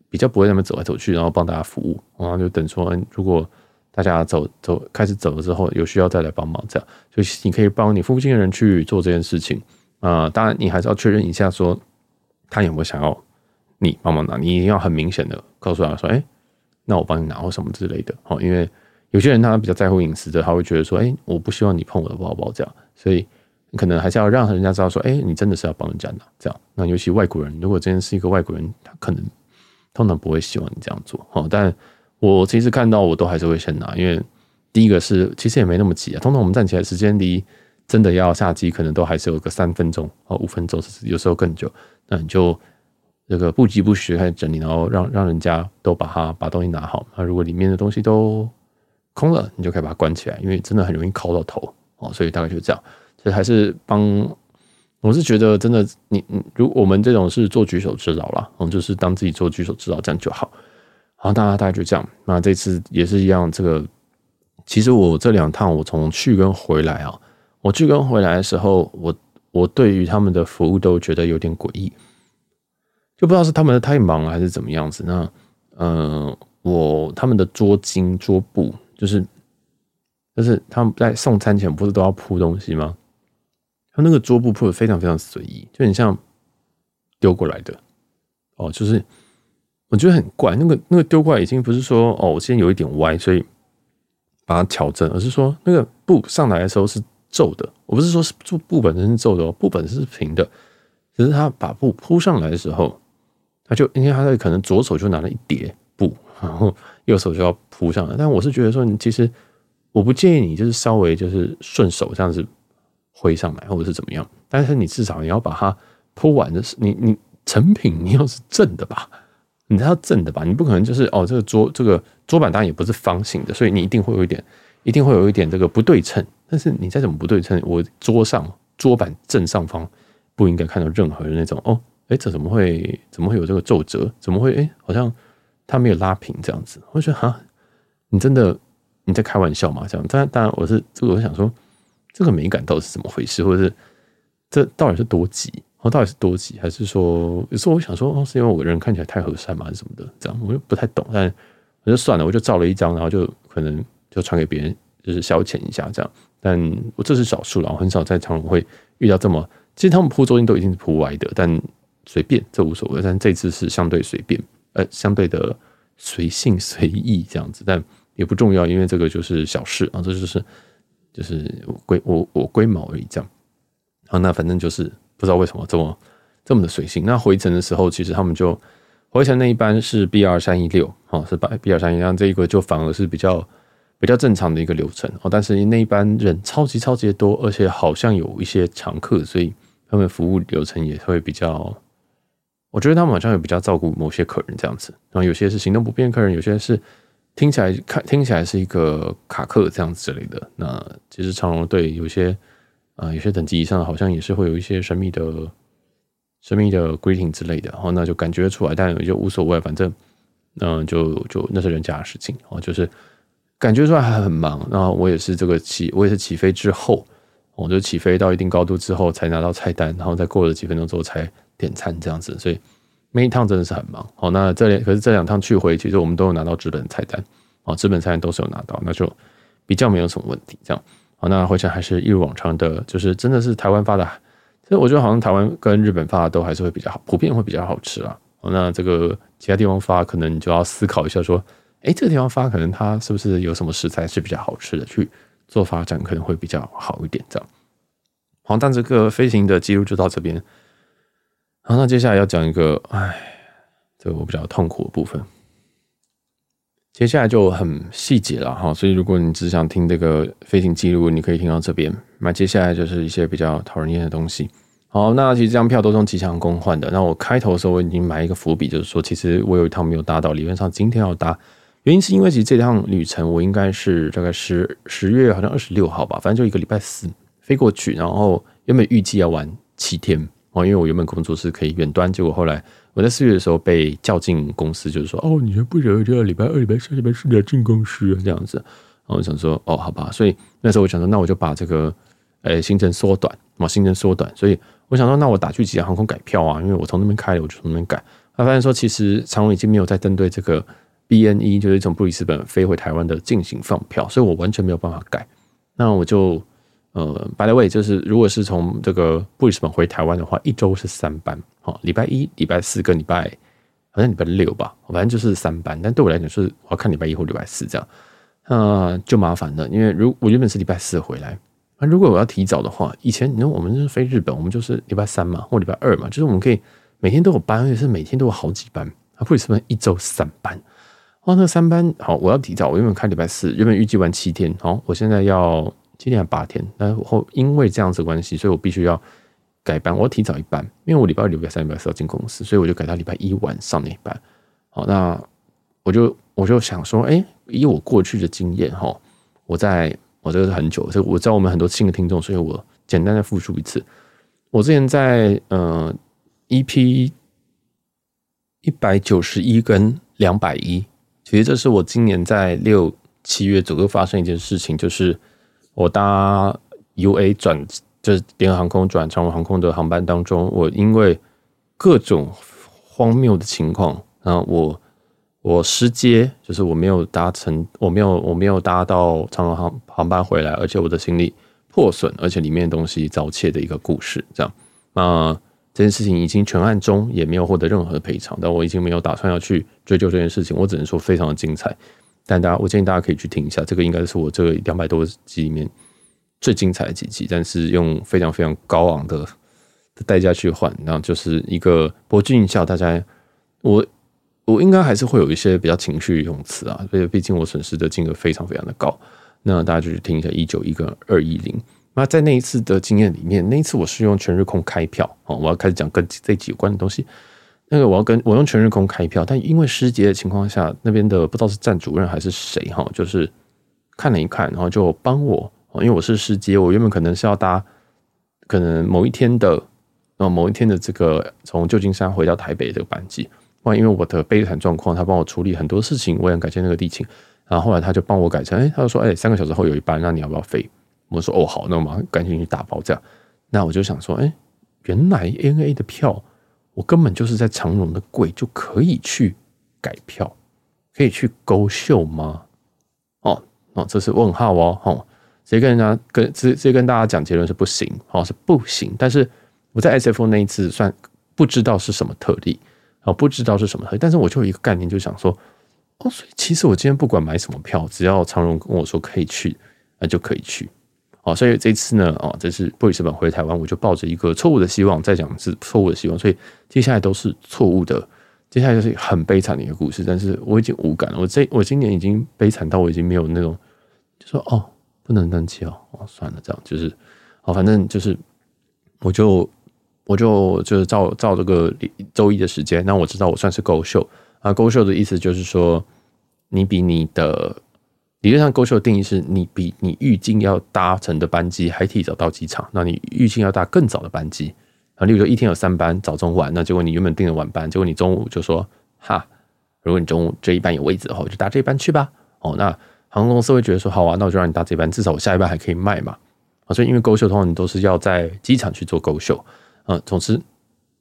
比较不会那么走来走去，然后帮大家服务，然后就等说，如果大家走走开始走了之后，有需要再来帮忙，这样就你可以帮你附近的人去做这件事情啊、当然，你还是要确认一下，说他有没有想要。你帮忙拿，你一定要很明显的告诉他说：“哎、那我帮你拿或什么之类的。”好，因为有些人他比较在乎隐私的，他会觉得说：“哎、我不希望你碰我的包包。”这样，所以你可能还是要让人家知道说：“哎、你真的是要帮人家拿。”这样，那尤其外国人，如果真的是一个外国人，他可能通常不会希望你这样做。好，但我其实看到我都还是会先拿，因为第一个是其实也没那么急啊。通常我们站起来时间离真的要下机，可能都还是有个三分钟哦，五分钟，有时候更久。那你就。这个不疾不徐开始整理，然后让让人家都把它把东西拿好。那如果里面的东西都空了，你就可以把它关起来，因为真的很容易抠到头哦。所以大概就是这样。所以还是帮，我是觉得真的，你如我们这种是做举手之劳啦，我们就是当自己做举手之劳这样就好。好，大家大概就这样。那这次也是一样，这个其实我这两趟我从去跟回来啊，我去跟回来的时候，我我对于他们的服务都觉得有点诡异。就不知道是他们的太忙还是怎么样子。那，呃，我他们的桌巾桌布就是，就是他们在送餐前不是都要铺东西吗？他那个桌布铺的非常非常随意，就很像丢过来的哦，就是我觉得很怪，那个那个丢过来已经不是说哦，我现在有一点歪，所以把它调整，而是说那个布上来的时候是皱的。我不是说是布布本身是皱的哦，布本身是平的，只是他把布铺上来的时候，他就因为他在可能左手就拿了一叠布，然后右手就要铺上来。但我是觉得说，你其实我不建议你就是稍微就是顺手这样子。挥上来或者是怎么样，但是你至少你要把它铺完的是你你成品你要是正的吧，你要正的吧，你不可能就是哦这个桌这个桌板当然也不是方形的，所以你一定会有一点一定会有一点这个不对称。但是你再怎么不对称，我桌上桌板正上方不应该看到任何的那种哦，哎这怎么会怎么会有这个皱褶？怎么会哎好像它没有拉平这样子？我觉得哈，你真的你在开玩笑吗？这样，当然当然我是这个我想说。这个美感到底是怎么回事，或者是这到底是多急？哦，到底是多急，还是说有时候我想说，是因为我人看起来太和善嘛，还是什么的？这样我就不太懂。但我就算了，我就照了一张，然后就可能就传给别人，就是消遣一下这样。但我这是少数了，我很少在常常会遇到这么。其实他们铺桌巾都已经是铺歪的，但随便这无所谓。但这次是相对随便，呃，相对的随性 随意这样子，但也不重要，因为这个就是小事啊，这就是。就是龟我我龟毛而已，这样。好，那反正就是不知道为什么这么这么的随性。那回程的时候，其实他们就回程那一班是 B 二三一六，哦，是 B 二三一六，这一个就反而是比较比较正常的一个流程哦。但是那一班人超级超级多，而且好像有一些常客，所以他们服务流程也会比较。我觉得他们好像有比较照顾某些客人这样子，然后有些是行动不便客人，有些是。听起来看听起来是一个卡客这样子之类的。那其实长荣对有些啊、有些等级以上好像也是会有一些神秘的神秘的 greeting 之类的，然后那就感觉出来，但也就无所谓，反正嗯、就就那是人家的事情哦，就是感觉出来还很忙。然后我也是这个起我也是起飞之后，我就起飞到一定高度之后才拿到菜单，然后再过了几分钟之后才点餐这样子，所以。每一趟真的是很忙，好，那这里可是这两趟去回，其实我们都有拿到日本菜单，哦，纸本菜单都是有拿到，那就比较没有什么问题，这样，好，那回程还是一如往常的，就是真的是台湾发的，其实我觉得好像台湾跟日本发的都还是会比较好，普遍会比较好吃啦。哦，那这个其他地方发，可能你就要思考一下，说，哎，这个地方发，可能它是不是有什么食材是比较好吃的，去做发展可能会比较好一点，这样。好，但这个飞行的记录就到这边。好，那接下来要讲一个，哎，这个我比较痛苦的部分。接下来就很细节了哈，所以如果你只想听这个飞行记录，你可以听到这边。那接下来就是一些比较讨人厌的东西。好，那其实这张票都是用吉祥宫换的。那我开头的时候我已经埋一个伏笔，就是说，其实我有一趟没有搭到，理论上今天要搭。原因是因为其实这趟旅程我应该是大概十十月好像二十六号吧，反正就一个礼拜四飞过去，然后原本预计要玩七天。哦，因为我原本工作是可以远端，结果后来我在四月的时候被叫进公司，就是说，哦，你还不如就要礼拜二、礼拜三、礼拜四要进公司这样子。然后我想说，哦，好吧，所以那时候我想说，那我就把这个呃行程缩短，嘛，行程缩短。所以我想说，那我打去吉祥航空改票啊，因为我从那边开了，我就从那边改。他发现说，其实长荣已经没有在针对这个 BNE，就是从布里斯本飞回台湾的进行放票，所以我完全没有办法改。那我就。呃，by the way，就是如果是从这个布里斯本回台湾的话，一周是三班，好，礼拜一、礼拜四跟礼拜好像礼拜六吧，反正就是三班。但对我来讲，是我要看礼拜一或礼拜四这样，那就麻烦了。因为如我原本是礼拜四回来，那如果我要提早的话，以前你说我们是飞日本，我们就是礼拜三嘛，或礼拜二嘛，就是我们可以每天都有班，而且是每天都有好几班。啊，布里斯本一周三班，哦，那三班好，我要提早，我原本开礼拜四，原本预计玩七天，好，我现在要。七天还八天，然后因为这样子关系，所以我必须要改班，我要提早一班，因为我礼拜二、礼拜三、礼拜四要进公司，所以我就改到礼拜一晚上那一班。好，那我就我就想说，哎，以我过去的经验哈，我在我这个是很久，所以我知道我们很多新的听众，所以我简单的复述一次。我之前在呃 EP 一百九十一跟两百一，其实这是我今年在六七月左右发生一件事情，就是。我搭 UA 转就是联合航空转长荣航空的航班当中，我因为各种荒谬的情况，然后我我失接，就是我没有搭乘，我没有我没有搭到长荣航航班回来，而且我的行李破损，而且里面的东西遭窃的一个故事。这样，那这件事情已经全案中，也没有获得任何的赔偿。但我已经没有打算要去追究这件事情，我只能说非常的精彩。但大家，我建议大家可以去听一下，这个应该是我这两百多集里面最精彩的几集，但是用非常非常高昂的的代价去换，然后就是一个博君一笑。大家，我我应该还是会有一些比较情绪用词啊，因为毕竟我损失的金额非常非常的高。那大家就去听一下一九一跟二一零。那在那一次的经验里面，那一次我是用全日空开票哦，我要开始讲跟这几有关的东西。那个我要跟我用全日空开票，但因为失节的情况下，那边的不知道是站主任还是谁哈，就是看了一看，然后就帮我，因为我是失节，我原本可能是要搭可能某一天的，然后某一天的这个从旧金山回到台北的班机，哇，因为我的悲惨状况，他帮我处理很多事情，我也很感谢那个地勤，然后后来他就帮我改成，哎，他就说，哎，三个小时后有一班，那你要不要飞？我说，哦好，那我马上赶紧去打包这样，那我就想说，哎，原来 N A 的票。我根本就是在长荣的柜就可以去改票，可以去勾秀吗？哦哦，这是问号哦，哦，直接跟人家跟直接跟大家讲结论是不行，哦是不行。但是我在 SFO 那一次算不知道是什么特例，哦不知道是什么特例，但是我就有一个概念，就想说，哦，所以其实我今天不管买什么票，只要长荣跟我说可以去，那就可以去。哦，所以这次呢，哦，这次布里斯本回台湾，我就抱着一个错误的希望，再讲是错误的希望，所以接下来都是错误的，接下来就是很悲惨的一个故事。但是我已经无感了，我这我今年已经悲惨到我已经没有那种，就说哦，不能登机哦，哦，算了，这样就是，哦，反正就是，我就我就就是照照这个周一的时间，那我知道我算是勾秀啊，勾秀的意思就是说，你比你的。理论上，勾秀的定义是你比你预计要搭乘的班机还提早到机场，那你预计要搭更早的班机啊。例如说一天有三班，早中晚，那结果你原本订了晚班，结果你中午就说哈，如果你中午这一班有位置的话，我就搭这一班去吧。哦，那航空公司会觉得说好啊，那我就让你搭这班，至少我下一班还可以卖嘛。啊，所以因为勾秀通常你都是要在机场去做勾秀啊。总之，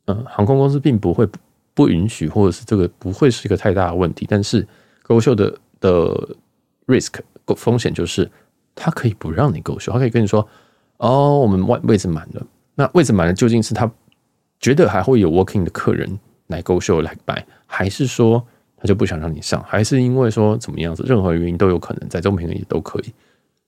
嗯，航空公司并不会不允许，或者是这个不会是一个太大的问题，但是勾秀的的。Risk 风险就是，他可以不让你勾秀，他可以跟你说，哦，我们位位置满了。那位置满了，究竟是他觉得还会有 working 的客人来勾秀来买，还是说他就不想让你上，还是因为说怎么样子？任何原因都有可能，在这种平台也都可以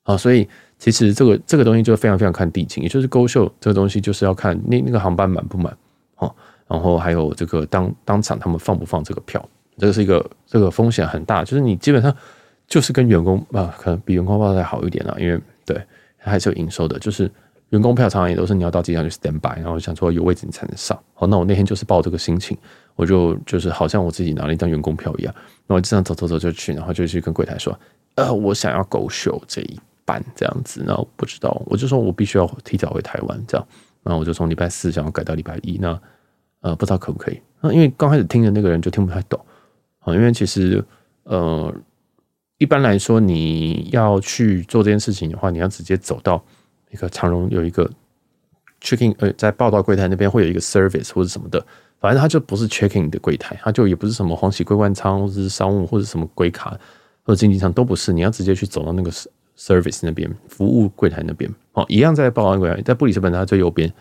啊。所以其实这个这个东西就非常非常看地勤，也就是勾秀这个东西就是要看那那个航班满不满哦，然后还有这个当当场他们放不放这个票，这个是一个这个风险很大，就是你基本上。就是跟员工啊，可能比员工报再好一点了，因为对还是有营收的。就是员工票常常也都是你要到机场去 stand by，然后想说有位置你才能上。好，那我那天就是抱这个心情，我就就是好像我自己拿了一张员工票一样，那我就这样走走走就去，然后就去跟柜台说，呃，我想要勾秀这一班这样子，然后不知道，我就说我必须要提早回台湾这样，然后我就从礼拜四想要改到礼拜一，那呃不知道可不可以？那因为刚开始听的那个人就听不太懂啊，因为其实呃。一般来说，你要去做这件事情的话，你要直接走到一个长荣有一个 checking，呃，在报到柜台那边会有一个 service 或者什么的，反正它就不是 checking 的柜台，它就也不是什么皇喜桂冠仓或者是商务或者什么柜卡或者经济舱都不是，你要直接去走到那个 service 那边服务柜台那边，哦，一样在报到柜台，在布里斯本它最右边，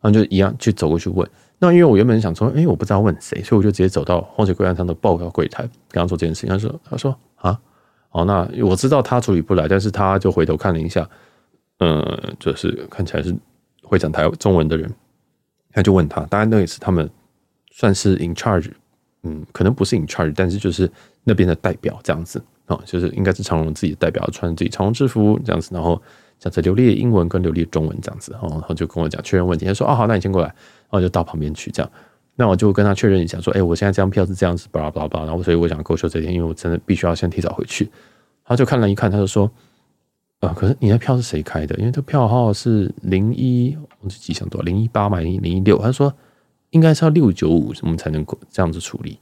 然后就一样去走过去问。那因为我原本想说，哎，我不知道问谁，所以我就直接走到皇喜桂冠仓的报到柜台，跟他做这件事情。他说，他说啊。哦，那我知道他处理不来，但是他就回头看了一下，嗯，就是看起来是会讲台中文的人，他就问他，当然那也是他们算是 in charge，嗯，可能不是 in charge，但是就是那边的代表这样子，哦，就是应该是长荣自己的代表，穿自己长荣制服这样子，然后讲着流利的英文跟流利的中文这样子，哦然后就跟我讲确认问题，他说，哦，好，那你先过来，然后就到旁边去这样。那我就跟他确认一下，说：“哎、我现在这张票是这样子，巴拉巴拉巴拉。然后，所以我想勾秀这天，因为我真的必须要先提早回去。”他就看了一看，他就说：“啊、可是你的票是谁开的？因为这票号是零一，我是几想多零一八嘛，零零一六。他说应该是要六九五，我们才能够这样子处理。”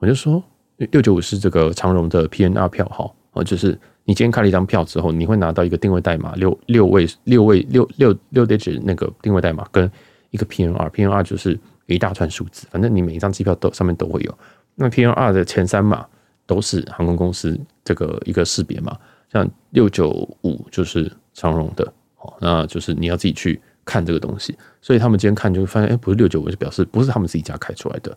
我就说：“六九五是这个长荣的 PNR 票号啊，就是你今天开了一张票之后，你会拿到一个定位代码，六六位六位六六六 digit 那个定位代码跟一个 PNR，PNR 就是。”一大串数字，反正你每一张机票都上面都会有。那 PNR 的前三码都是航空公司这个一个识别码，像六九五就是长荣的哦，那就是你要自己去看这个东西。所以他们今天看就发现，哎，不是六九五，就表示不是他们自己家开出来的。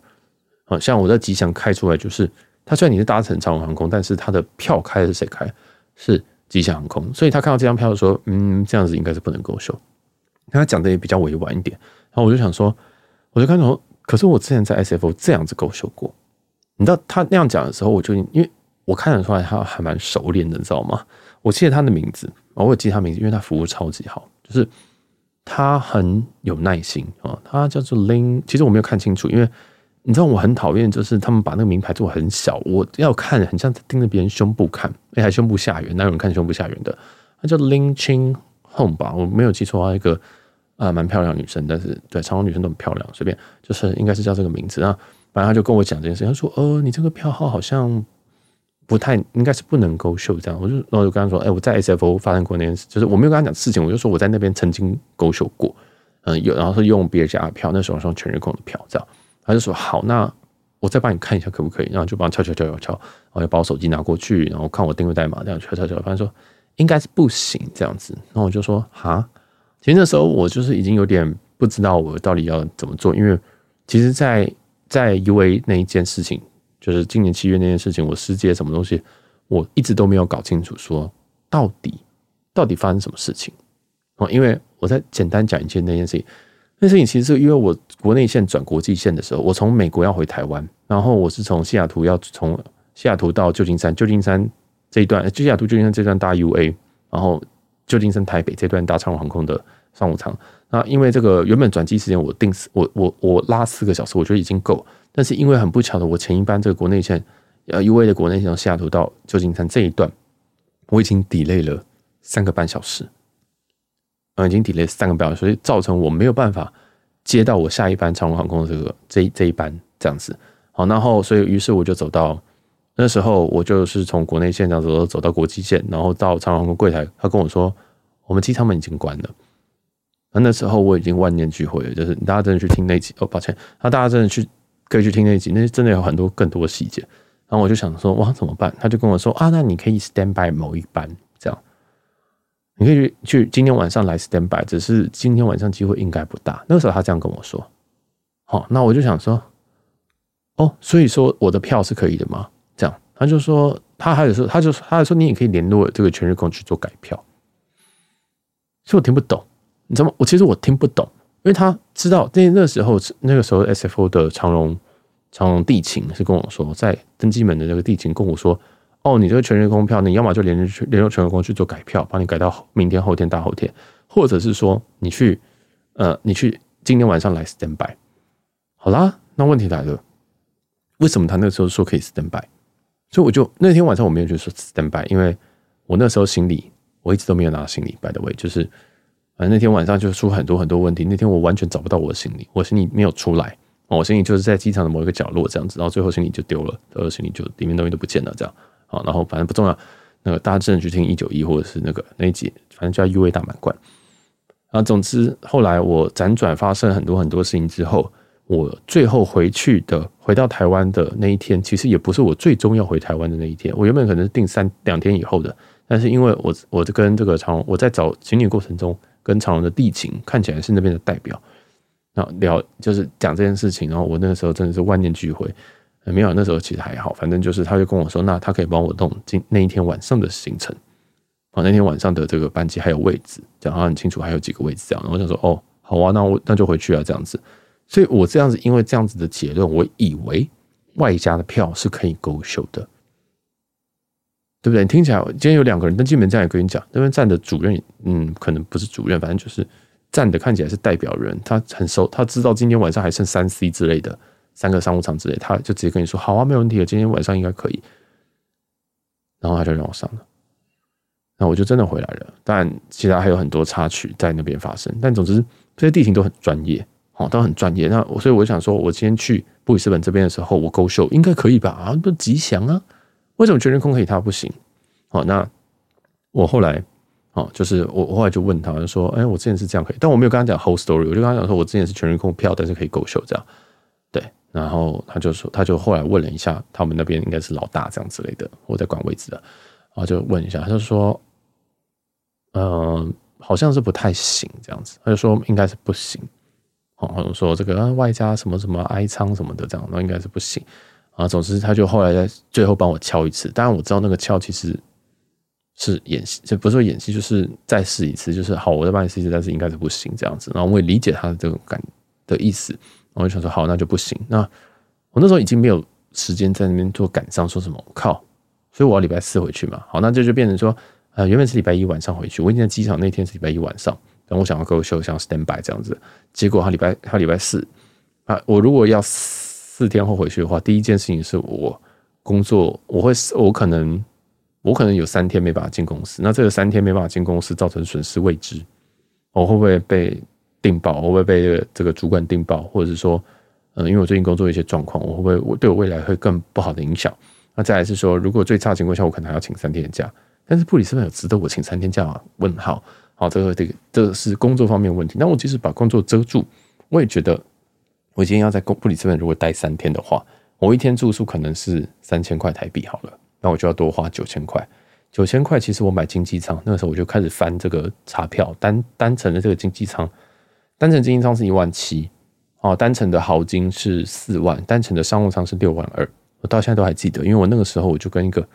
好像我在吉祥开出来，就是他虽然你是搭乘长荣航空，但是他的票开的是谁开？是吉祥航空。所以他看到这张票说，嗯，这样子应该是不能够秀。他讲的也比较委婉一点。然后我就想说，我就看到，可是我之前在 SFO 这样子勾秀过。你知道他那样讲的时候，我就因为我看得出来他还蛮熟练的，你知道吗？我记得他的名字，我有记他名字，因为他服务超级好，就是他很有耐心啊。他叫做 Lin，其实我没有看清楚，因为你知道我很讨厌，就是他们把那个名牌做很小，我要看很像盯着别人胸部看，哎，还胸部下缘，哪有人看胸部下缘的？他叫 Lin Ching Home 吧，我没有记错啊，一个啊蛮漂亮的女生，但是对长荣女生都很漂亮，随便就是应该是叫这个名字啊。反正他就跟我讲这件事，他说：“呃，你这个票号好像不太应该是不能勾秀这样。”我就然后就跟他说：“哎、我在 SFO 发生过那件事，就是我没有跟他讲事情，我就说我在那边曾经勾秀过，嗯，有，然后是用别人家的票，那时候是用全日空的票这样。”他就说：“好，那我再帮你看一下可不可以？”然后就帮他敲敲敲敲敲，然后就把我手机拿过去，然后看我定位代码这样敲敲敲，反正说应该是不行这样子。然后我就说：“哈，其实那时候我就是已经有点不知道我到底要怎么做，因为其实，在在 UA 那一件事情，就是今年七月那件事情，我失接什么东西，我一直都没有搞清楚，说到底到底发生什么事情哦。因为我再简单讲一件那件事情，那事情其实是因为我国内线转国际线的时候，我从美国要回台湾，然后我是从西雅图要从西雅图到旧金山，旧金山这一段，西雅图旧金山这段搭 UA，然后旧金山台北这段搭长荣航空的商务舱。那因为这个原本转机时间我定四，我我我拉四个小时，我觉得已经够。但是因为很不巧的，我前一班这个国内线，呃，UA 的国内线从西雅图到旧金山这一段，我已经 delay 了三个半小时，呃，已经 delay 三个半小时，所以造成我没有办法接到我下一班长荣航空的这个这这一班这样子。好，然后所以于是我就走到那时候，我就是从国内线这样走走到国际线，然后到长荣航空柜台，他跟我说，我们机舱门已经关了。那那时候我已经万念俱灰了，就是大家真的去听那集哦，抱歉，那大家真的去可以去听那集，那真的有很多更多的细节。然后我就想说，哇，怎么办？他就跟我说啊，那你可以 stand by 某一班，这样你可以去去今天晚上来 stand by，只是今天晚上机会应该不大。那个时候他这样跟我说，好，那我就想说，哦，所以说我的票是可以的吗？他就说，他还有说，他就他还说你也可以联络这个全日空去做改票，所以我听不懂。你知道吗？我其实我听不懂，因为他知道那那时候那个时候 SFO 的长荣长荣地勤是跟我说，在登机门的那个地勤跟我说，哦，你这个全日空票，你要么就联络联络全日空去做改票，帮你改到明天、后天、大后天，或者是说你去呃，你去今天晚上来 stand by。好啦，那问题来了，为什么他那时候说可以 stand by？所以我就那天晚上我没有去说 stand by，因为我那时候行李我一直都没有拿行李，by the way，就是。反正那天晚上就出很多很多问题。那天我完全找不到我的行李，我行李没有出来，我行李就是在机场的某一个角落这样子，然后最后行李就丢了，然后行李就里面东西都不见了这样。啊，然后反正不重要。那个大家真的去听一九一或者是那个那一集，反正叫 UA 大满贯。啊，总之后来我辗转发生很多很多事情之后，我最后回去的回到台湾的那一天，其实也不是我最终要回台湾的那一天。我原本可能是定三两天以后的，但是因为我我就跟这个长龙我在找行李过程中。跟长龙的地勤看起来是那边的代表，那聊就是讲这件事情，然后我那个时候真的是万念俱灰，没有那时候其实还好，反正就是他就跟我说，那他可以帮我弄今那一天晚上的行程，啊，那天晚上的这个班机还有位置，讲得很清楚，还有几个位置这样，然后我想说，哦，好啊，那我那就回去啊，这样子，所以我这样子，因为这样子的结论，我以为外加的票是可以勾秀的。对不对？你听起来今天有两个人登机门站也跟你讲，那边站的主任，嗯，可能不是主任，反正就是站的看起来是代表人，他很熟，他知道今天晚上还剩三 C 之类的三个商务舱之类，他就直接跟你说：“好啊，没有问题的，今天晚上应该可以。”然后他就让我上了，那我就真的回来了。当然，其他还有很多插曲在那边发生，但总之这些地形都很专业，哦，都很专业。那我所以我想说，我今天去布里斯本这边的时候，我勾秀应该可以吧？啊，不吉祥啊。为什么全日空可以，他不行？好，那我后来，哦，就是我我后来就问他，就说，哎，我之前是这样可以，但我没有跟他讲 whole story，我就跟他讲说，我之前是全日空票，但是可以勾秀这样，对。然后他就说，他就后来问了一下，他们那边应该是老大这样之类的，我在管位置的，然后就问一下，他就说，嗯、好像是不太行这样子，他就说应该是不行。哦，或者说这个外加什么什么 I 仓什么的这样，那应该是不行啊。总之，他就后来在最后帮我敲一次，当然我知道那个敲其实是演戏，这不是说演戏，就是再试一次，就是好，我再帮你试一次，但是应该是不行这样子。然后我也理解他的这种感的意思，我就想说好，那就不行。那我那时候已经没有时间在那边做感伤，说什么我靠，所以我要礼拜四回去嘛。好，那这就变成说，呃，原本是礼拜一晚上回去，我已经在机场那天是礼拜一晚上。等我想要够休，像 stand by 这样子，结果他礼拜他礼拜四啊，我如果要四天后回去的话，第一件事情是我工作，我会我可能我可能有三天没办法进公司，那这个三天没办法进公司造成损失未知，我会不会被订报？我会不会被这个主管订报？或者是说，嗯，因为我最近工作一些状况，我会不会我对我未来会更不好的影响？那再来是说，如果最差的情况下，我可能还要请三天的假，但是布里斯本有值得我请三天假吗？问号。好，这个这个这是工作方面的问题。那我即使把工作遮住，我也觉得，我今天要在布里斯本如果待三天的话，我一天住宿可能是三千块台币好了，那我就要多花九千块。九千块其实我买经济舱那个时候我就开始翻这个查票，单单程的这个经济舱，单程经济舱是一万七，哦，单程的豪金是四万，单程的商务舱是六万二。我到现在都还记得，因为我那个时候我就跟一个。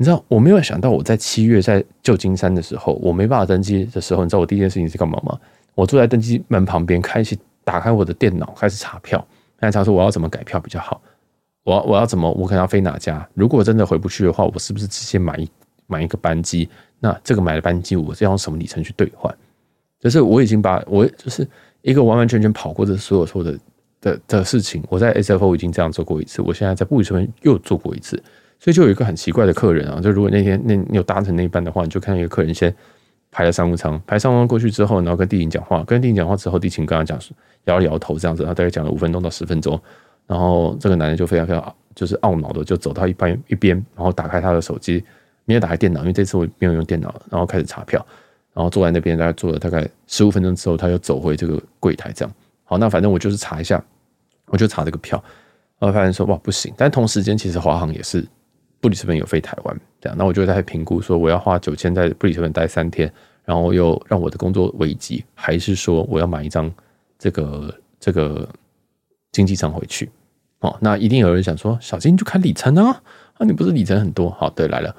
你知道我没有想到，我在七月在旧金山的时候，我没办法登机的时候，你知道我第一件事情是干嘛吗？我坐在登机门旁边，开始打开我的电脑，开始查票，开始查说我要怎么改票比较好，我要我要怎么，我可能要飞哪家？如果真的回不去的话，我是不是直接买一买一个班机？那这个买的班机，我是要用什么里程去兑换？就是我已经把我就是一个完完全全跑过的所有所有的的的事情，我在 SFO 已经这样做过一次，我现在在布里斯本又做过一次。所以就有一个很奇怪的客人啊，就如果那天那你有搭乘那一班的话，你就看到一个客人先排了商务舱，排商务舱过去之后，然后跟地勤讲话，跟地勤讲话之后，地勤跟他讲摇了摇头这样子，然后大概讲了五分钟到十分钟，然后这个男人就非常非常就是懊恼的就走到一边一边，然后打开他的手机，没有打开电脑，因为这次我没有用电脑，然后开始查票，然后坐在那边大概坐了大概十五分钟之后，他又走回这个柜台这样，好，那反正我就是查一下，我就查这个票，然后发现说哇不行，但同时间其实华航也是。布里斯本有飞台湾，这样，那我就在评估说，我要花九千在布里斯本待三天，然后又让我的工作危机，还是说我要买一张这个这个经济舱回去？哦，那一定有人想说，小金就看里程啊，啊，你不是里程很多？好，对，来了。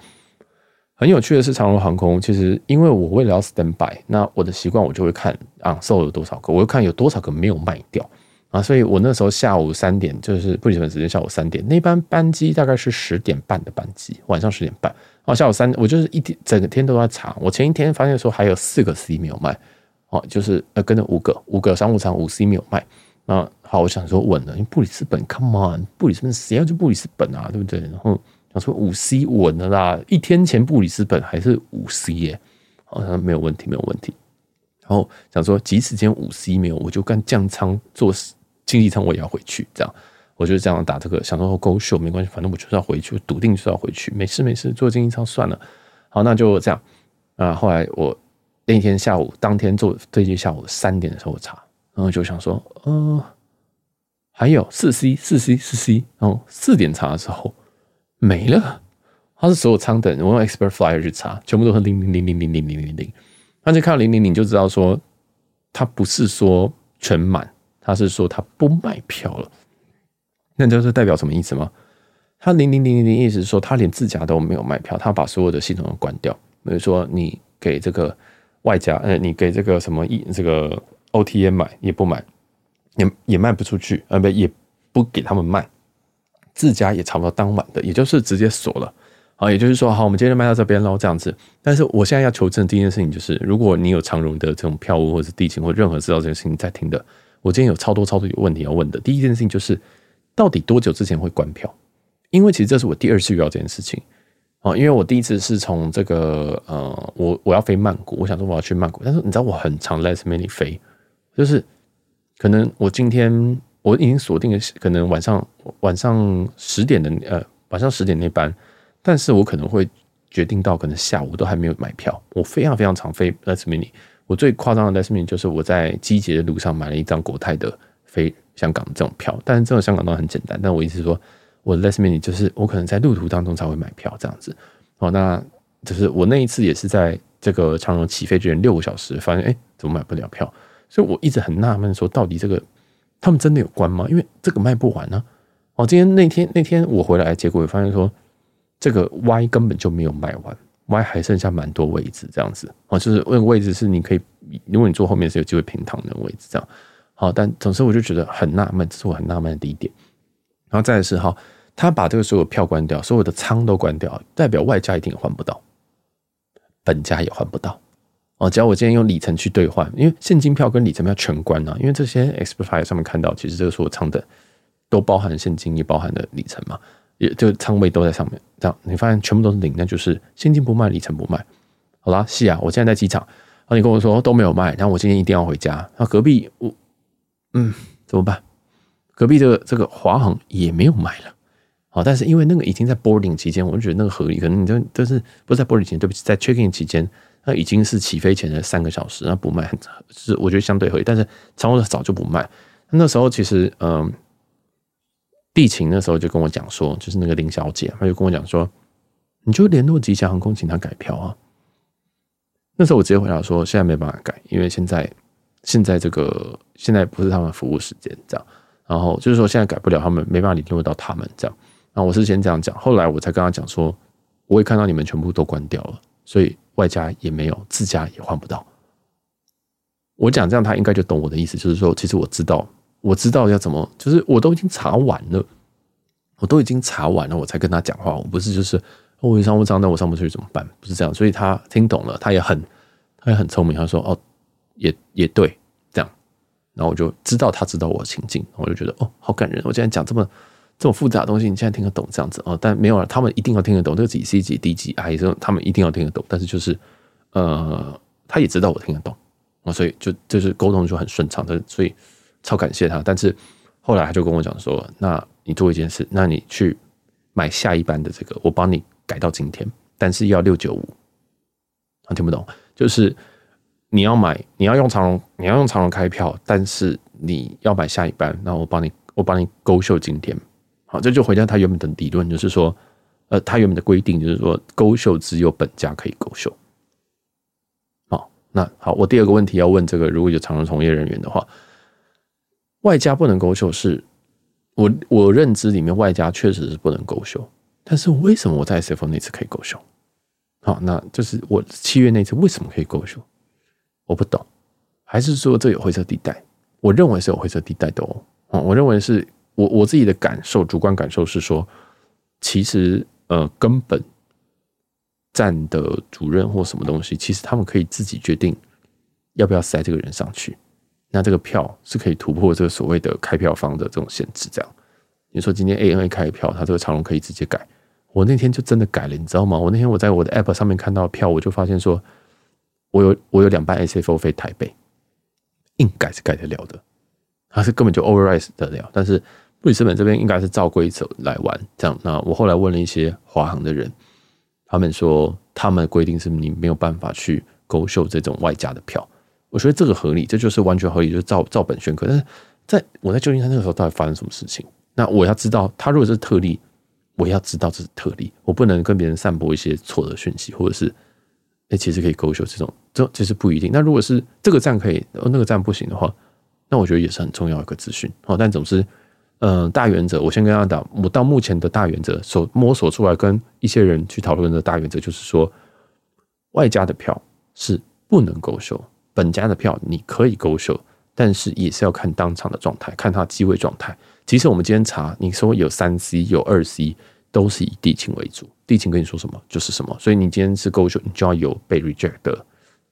很有趣的是，长荣航空其实因为我为了要 stand by，那我的习惯我就会看啊，售有多少个，我会看有多少个没有卖掉。啊，所以我那时候下午三点，就是布里斯本时间下午三点，那班班机大概是十点半的班机，晚上十点半。哦，下午三，我就是一天整天都在查。我前一天发现说还有四个 C 没有卖，哦，就是呃跟着五个五个商务舱五 C 没有卖。那好，我想说稳了，因为布里斯本，Come on，布里斯本谁要去布里斯本啊，对不对？然后想说五 C 稳了啦，一天前布里斯本还是五 C 耶，好像没有问题，没有问题。然后想说即使今天五 C 没有，我就干降舱做。经济舱我也要回去，这样我就这样打这个，想说勾秀没关系，反正我就是要回去，我笃定就是要回去，没事没事，坐经济舱算了。好，那就这样啊。后来我那天下午当天坐飞机下午三点的时候我查，然后就想说，呃，还有四 C 四 C 四 C，然后四点查的时候没了，它是所有舱等，我用 Expert Flyer 去查，全部都是零零零零零零零零零，那就看到零零零就知道说它不是说全满。他是说他不卖票了，那你这是代表什么意思吗？他零零零零零意思是说他连自家都没有卖票，他把所有的系统都关掉。比如说你给这个外加，呃，你给这个什么一这个 OTA 买也不买，也也卖不出去，呃，不也不给他们卖，自家也差不多当晚的，也就是直接锁了。好，也就是说，好，我们今天卖到这边喽，这样子。但是我现在要求证第一件事情就是，如果你有长荣的这种票务或者是地勤或任何知道这件事情在听的。我今天有超多超多有问题要问的。第一件事情就是，到底多久之前会关票？因为其实这是我第二次遇到这件事情啊。因为我第一次是从这个呃，我我要飞曼谷，我想说我要去曼谷，但是你知道我很常 last minute 飞，就是可能我今天我已经锁定了，可能晚上晚上十点的呃晚上十点那班，但是我可能会决定到可能下午都还没有买票，我非常非常常飞 last minute。我最夸张的 last minute 就是我在机捷的路上买了一张国泰的飞香港的这种票，但是这种香港都很简单。但我意思是说，我的 last minute 就是我可能在路途当中才会买票这样子。哦，那就是我那一次也是在这个长荣起飞之前六个小时，发现哎，怎么买不了票？所以我一直很纳闷，说到底这个他们真的有关吗？因为这个卖不完呢、哦，今天那天那天我回来，结果也发现说这个 Y 根本就没有卖完，Y 还剩下蛮多位置这样子。哦，就是那个位置是你可以，如果你坐后面是有机会平躺的位置这样。好，但总之我就觉得很纳闷，这是我很纳闷的第一点。然后再来是哈，他把这个所有票关掉，所有的仓都关掉，代表外加一定换不到。本家也换不到哦，只要我今天用里程去兑换，因为现金票跟里程票全关了，因为这些 Express 上面看到，其实这个所有仓的都包含现金，也包含的里程嘛，也就仓位都在上面。这样你发现全部都是零，那就是现金不卖，里程不卖。好啦，是啊，我现在在机场，然后，你跟我说都没有卖，然后我今天一定要回家。那隔壁我，嗯，怎么办？隔壁这个这个华航也没有卖了。好，但是因为那个已经在 boarding 期间，我就觉得那个合理。可能你就就是不是在 boarding 期间，对不起，在 checking 期间，那已经是起飞前的三个小时，那不卖，是我觉得相对合理。但是仓位早就不卖。那时候其实，嗯，地勤那时候就跟我讲说，就是那个林小姐，她就跟我讲说，你就联络吉祥航空，请他改票啊。那时候我直接回答说，现在没办法改，因为现在现在这个现在不是他们服务时间，这样。然后就是说现在改不了，他们没办法联络到他们，这样。那我是先这样讲，后来我才跟他讲说，我也看到你们全部都关掉了，所以外加也没有，自家也换不到。我讲这样，他应该就懂我的意思，就是说，其实我知道，我知道要怎么，就是我都已经查完了，我都已经查完了，我才跟他讲话。我不是就是我上不上，那我上不去怎么办？不是这样，所以他听懂了，他也很，他也很聪明，他说哦，也也对，这样，然后我就知道他知道我情境，我就觉得哦，好感人，我今天讲这么。这么复杂的东西，你现在听得懂这样子哦？但没有了，他们一定要听得懂这个几 C 几 D 几 I，这种他们一定要听得懂。但是就是，呃，他也知道我听得懂啊，所以就就是沟通就很顺畅的，所以超感谢他。但是后来他就跟我讲说：“那你做一件事，那你去买下一班的这个，我帮你改到今天，但是要六九五。”啊，听不懂，就是你要买，你要用长荣，你要用长荣开票，但是你要买下一班，那我帮你，我帮你勾秀今天。好，这就回到他原本的理论，就是说，呃，他原本的规定就是说，勾秀只有本家可以勾秀。好，那好，我第二个问题要问这个，如果有长荣从业人员的话，外加不能勾秀是，我我认知里面外加确实是不能勾秀，但是为什么我在 SFO 那次可以勾秀？好，那就是我七月那次为什么可以勾秀？我不懂，还是说这有灰色地带？我认为是有灰色地带的哦，哦，我认为是。我我自己的感受，主观感受是说，其实呃，根本站的主任或什么东西，其实他们可以自己决定要不要塞这个人上去。那这个票是可以突破这个所谓的开票方的这种限制。这样，你说今天 ANA 开票，他这个长龙可以直接改。我那天就真的改了，你知道吗？我那天我在我的 App 上面看到票，我就发现说，我有我有两班 SFO 飞台北，硬改是改得了的，他是根本就 override 得了，但是。布里斯本这边应该是照规则来玩，这样。那我后来问了一些华航的人，他们说他们的规定是你没有办法去勾秀这种外加的票。我觉得这个合理，这就是完全合理，就是照照本宣科。但是在我在旧金山那个时候，到底发生什么事情？那我要知道，他如果是特例，我要知道这是特例，我不能跟别人散播一些错的讯息，或者是哎、其实可以勾秀这种，这其实不一定。那如果是这个站可以，那个站不行的话，那我觉得也是很重要一个资讯。好，但总之。嗯，大原则，我先跟他讲，我到目前的大原则所摸索出来，跟一些人去讨论的大原则就是说，外加的票是不能勾秀，本家的票你可以勾秀，但是也是要看当场的状态，看他机位状态。其实我们今天查，你说有三 C 有二 C，都是以地勤为主，地勤跟你说什么就是什么，所以你今天是勾手，你就要有被 reject 的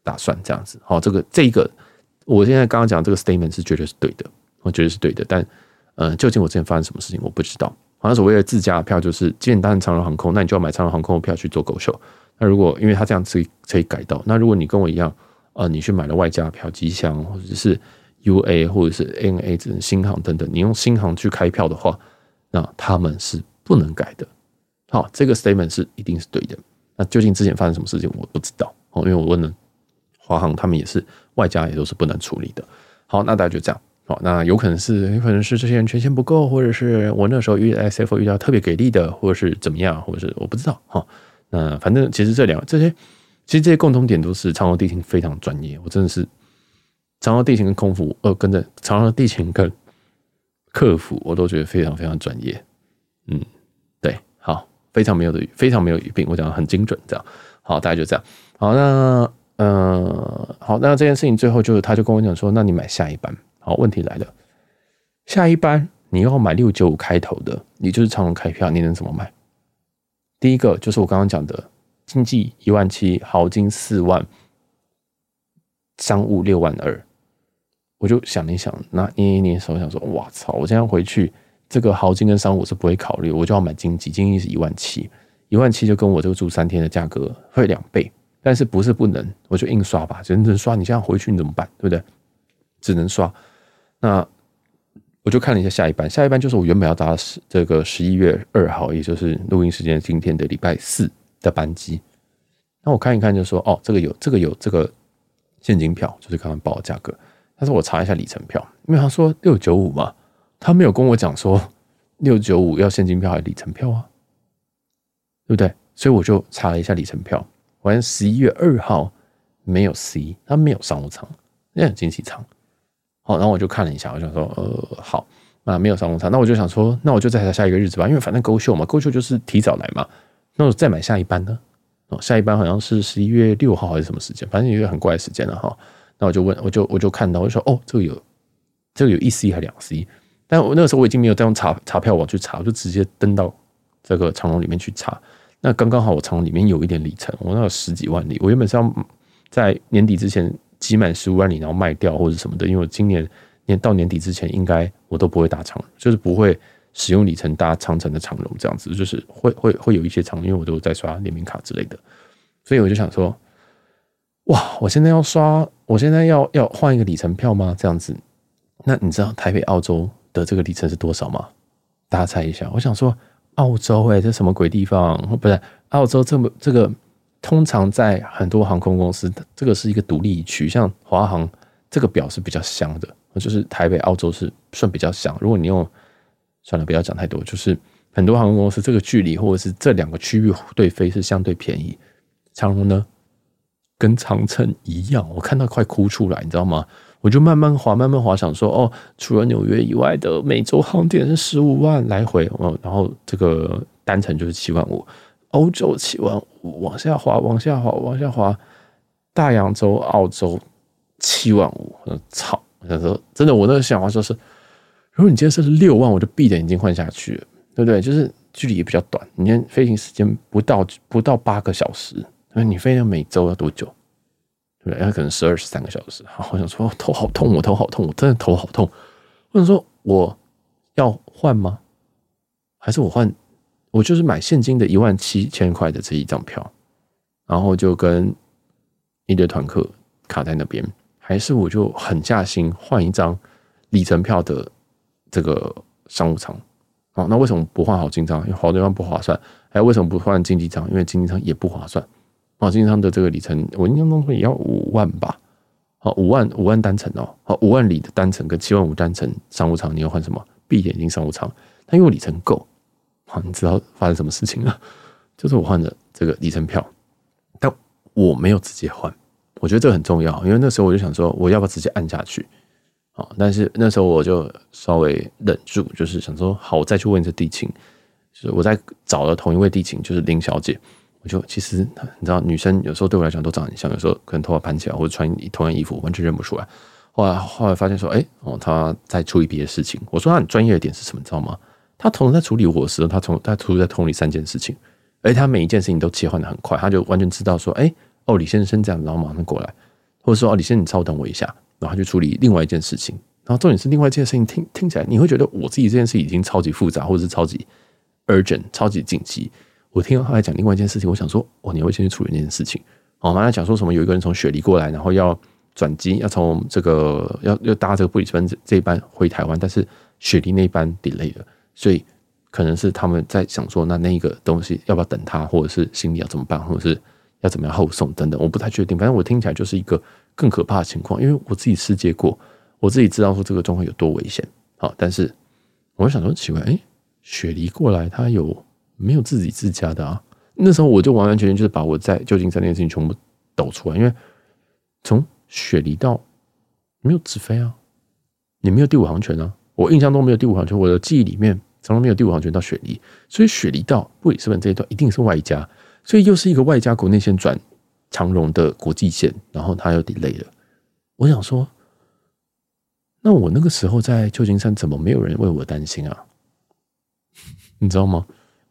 打算，这样子。好，这个这个，我现在刚刚讲这个 statement 是绝对是对的，我觉得是对的，但。嗯，究竟我之前发生什么事情，我不知道。好像所谓的自家的票，就是既然你搭乘长荣航空，那你就要买长荣航空的票去做勾秀。那如果因为他这样子可以改到，那如果你跟我一样，呃，你去买了外加票，吉祥或者是 UA 或者是 NA 这种新航等等，你用新航去开票的话，那他们是不能改的。好，这个 statement 是一定是对的。那究竟之前发生什么事情，我不知道。哦，因为我问了华航，他们也是外加也都是不能处理的。好，那大家就这样。好，那有可能是，有可能是这些人权限不够，或者是我那时候遇 SFO 遇到特别给力的，或者是怎么样，或者是我不知道哈。那反正其实这两这些其实这些共同点都是长荣地勤非常专业，我真的是长荣地勤跟空服，呃，跟着长荣地勤跟客服，我都觉得非常非常专业。嗯，对，好，非常没有的，非常没有语病，我讲的很精准，这样，好，大概就这样。好，那，呃，好，那这件事情最后就是，他就跟我讲说，那你买下一班。好，问题来了，下一班你要买六九五开头的，你就是长荣开票，你能怎么买？第一个就是我刚刚讲的。经济一万七，豪金四万，商务六万二，我就想一想，那捏一捏手，想说，哇操！我现在回去，这个豪金跟商务我是不会考虑，我就要买经济，经济是一万七，一万七就跟我这个住三天的价格会两倍，但是不是不能，我就硬刷吧，只能刷。你现在回去你怎么办？对不对？只能刷。那我就看了一下下一班，下一班就是我原本要搭十这个十一月二号，也就是录音时间今天的礼拜四。的班机，那我看一看就说哦，这个有这个有这个现金票，就是刚刚报的价格。但是我查一下里程票，因为他说六九五嘛，他没有跟我讲说六九五要现金票还是里程票啊，对不对？所以我就查了一下里程票，好像十一月二号没有 C，他没有商务舱，那有经济舱。好，然后我就看了一下，我想说呃好，那没有商务舱，那我就想说，那我就再查下一个日子吧，因为反正勾秀嘛勾秀就是提早来嘛。那我再买下一班呢？哦，下一班好像是十一月六号还是什么时间？反正一个很怪的时间了哈。那我就问，我就我就看到，我就说哦，这个有这个有一 C 还两 C？但我那个时候我已经没有再用查查票网去查，我就直接登到这个长龙里面去查。那刚刚好，我长龙里面有一点里程，我那有十几万里。我原本是要在年底之前挤满十五万里，然后卖掉或者什么的，因为我今年年到年底之前应该我都不会打长，就是不会。使用里程搭长城的长龙这样子，就是会会会有一些长，因为我都在刷联名卡之类的，所以我就想说，哇，我现在要刷，我现在要要换一个里程票吗？这样子，那你知道台北澳洲的这个里程是多少吗？大家猜一下。我想说，澳洲哎、这什么鬼地方？不是澳洲这么这个，通常在很多航空公司，这个是一个独立区，像华航这个表是比较香的，就是台北澳洲是算比较香。如果你用算了，不要讲太多。就是很多航空公司这个距离或者是这两个区域对飞是相对便宜。长荣呢，跟长城一样，我看到快哭出来，你知道吗？我就慢慢滑，慢慢滑，想说哦，除了纽约以外的美洲航点是十五万来回哦，然后这个单程就是七万五，欧洲七万五，往下滑，往下滑，往下滑，大洋洲、澳洲七万五，我操！我想说，真的，我那个想法就是。如果你今天是六万，我就闭着眼睛换下去了，对不对？就是距离也比较短，你今天飞行时间不到不到八个小时，那你飞到美洲要多久？对不对？那可能十二十三个小时。好，我想说头好痛，我头好痛，我真的头好痛。我想说我要换吗？还是我换？我就是买现金的一万七千块的这一张票，然后就跟一堆团客卡在那边，还是我就狠下心换一张里程票的？这个商务舱，哦，那为什么不换好经舱？因为好多地方不划算。还有为什么不换经济舱？因为经济舱也不划算。啊，经济舱的这个里程，我印象中也要五万吧？好，五万五万单程哦，好，五万里的单程跟七万五单程商务舱，你要换什么？闭眼睛商务舱。但因为里程够，好，你知道发生什么事情了？就是我换的这个里程票，但我没有直接换。我觉得这个很重要，因为那时候我就想说，我要不要直接按下去？啊但是那时候我就稍微忍住，就是想说，好，我再去问一次地勤。就是我在找了同一位地勤，就是林小姐。我就其实你知道，女生有时候对我来讲都长得很像，有时候可能头发盘起来或者穿同样衣服，完全认不出来。后来后来发现说，哎，哦，她在处理别的事情。我说她很专业的点是什么？你知道吗？她同时在处理我的时候，她同她同时在处理三件事情，而且她每一件事情都切换的很快，她就完全知道说，哎，哦，李先生这样，然后马上过来，或者说，哦，你先你稍等我一下。然后去处理另外一件事情，然后重点是另外一件事情听听起来，你会觉得我自己这件事已经超级复杂，或者是超级 urgent、超级紧急。我听到他来讲另外一件事情，我想说，哦，你会先去处理那件事情。哦，他讲说什么？有一个人从雪梨过来，然后要转机，要从这个要要搭这个布里斯班这这一班回台湾，但是雪梨那一班 delay 了，所以可能是他们在想说，那那一个东西要不要等他，或者是行李要怎么办，或者是要怎么样后送等等，我不太确定。反正我听起来就是一个。更可怕的情况，因为我自己试接过，我自己知道说这个状况有多危险。好，但是我就想说奇怪，哎，雪梨过来他有没有自己自家的啊？那时候我就完完全全就是把我在旧金山那件事情全部抖出来，因为从雪梨到没有直飞啊，你没有第五航权啊，我印象中没有第五航权，我的记忆里面从来没有第五航权到雪梨，所以雪梨到布里斯本这一段一定是外加，所以又是一个外加国内线转长荣的国际线，然后它又 delay 了。我想说，那我那个时候在旧金山怎么没有人为我担心啊？你知道吗？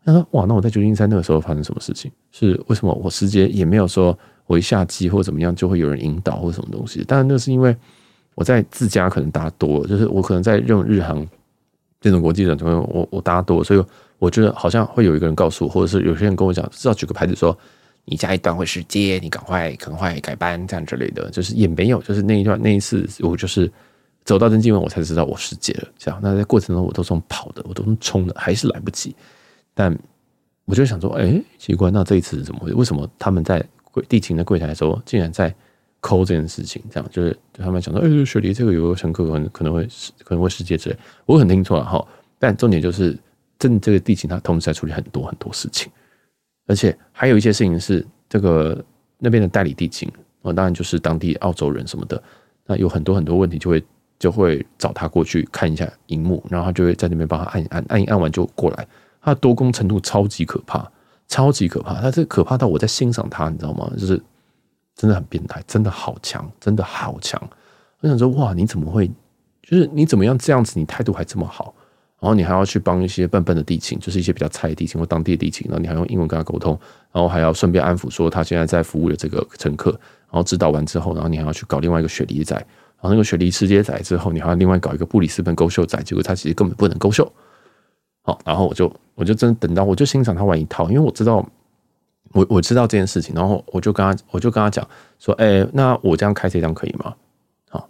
他说：“哇，那我在旧金山那个时候发生什么事情？是为什么我时间也没有说我一下机或怎么样就会有人引导或什么东西？当然，那是因为我在自家可能搭多，就是我可能在用日航这种国际的中，我我搭多，所以我觉得好像会有一个人告诉我，或者是有些人跟我讲，至少举个牌子说你下一段会失接，你赶快赶快改班这样之类的，就是也没有，就是那一段那一次我就是走到登机门我才知道我失接了，这样。那在过程中我都是用跑的，我都冲的，还是来不及。”但我就想说，哎、奇怪，那这一次是怎么回事？为什么他们在柜地勤的柜台的时候，竟然在抠这件事情？这样就是他们想说，哎、雪梨这个有个乘客可能可能会可能会失接之类。我很听错了哈。但重点就是，真的这个地勤他同时在处理很多很多事情，而且还有一些事情是这个那边的代理地勤啊，当然就是当地澳洲人什么的，那有很多很多问题就会就会找他过去看一下荧幕，然后他就会在那边帮他按一按按一按完就过来。他的多工程度超级可怕，超级可怕。他这可怕到我在欣赏他，你知道吗？就是真的很变态，真的好强，真的好强。我想说，哇，你怎么会？就是你怎么样这样子？你态度还这么好，然后你还要去帮一些笨笨的地勤，就是一些比较菜的地勤或当地的地勤，然后你还用英文跟他沟通，然后还要顺便安抚说他现在在服务的这个乘客，然后指导完之后，然后你还要去搞另外一个雪梨仔，然后那个雪梨吃街仔之后，你还要另外搞一个布里斯本勾秀仔，结果他其实根本不能勾秀。好，然后我就我就真等到，我就欣赏他玩一套，因为我知道我我知道这件事情，然后我就跟他我就跟他讲说，哎，那我这样开这张可以吗？好，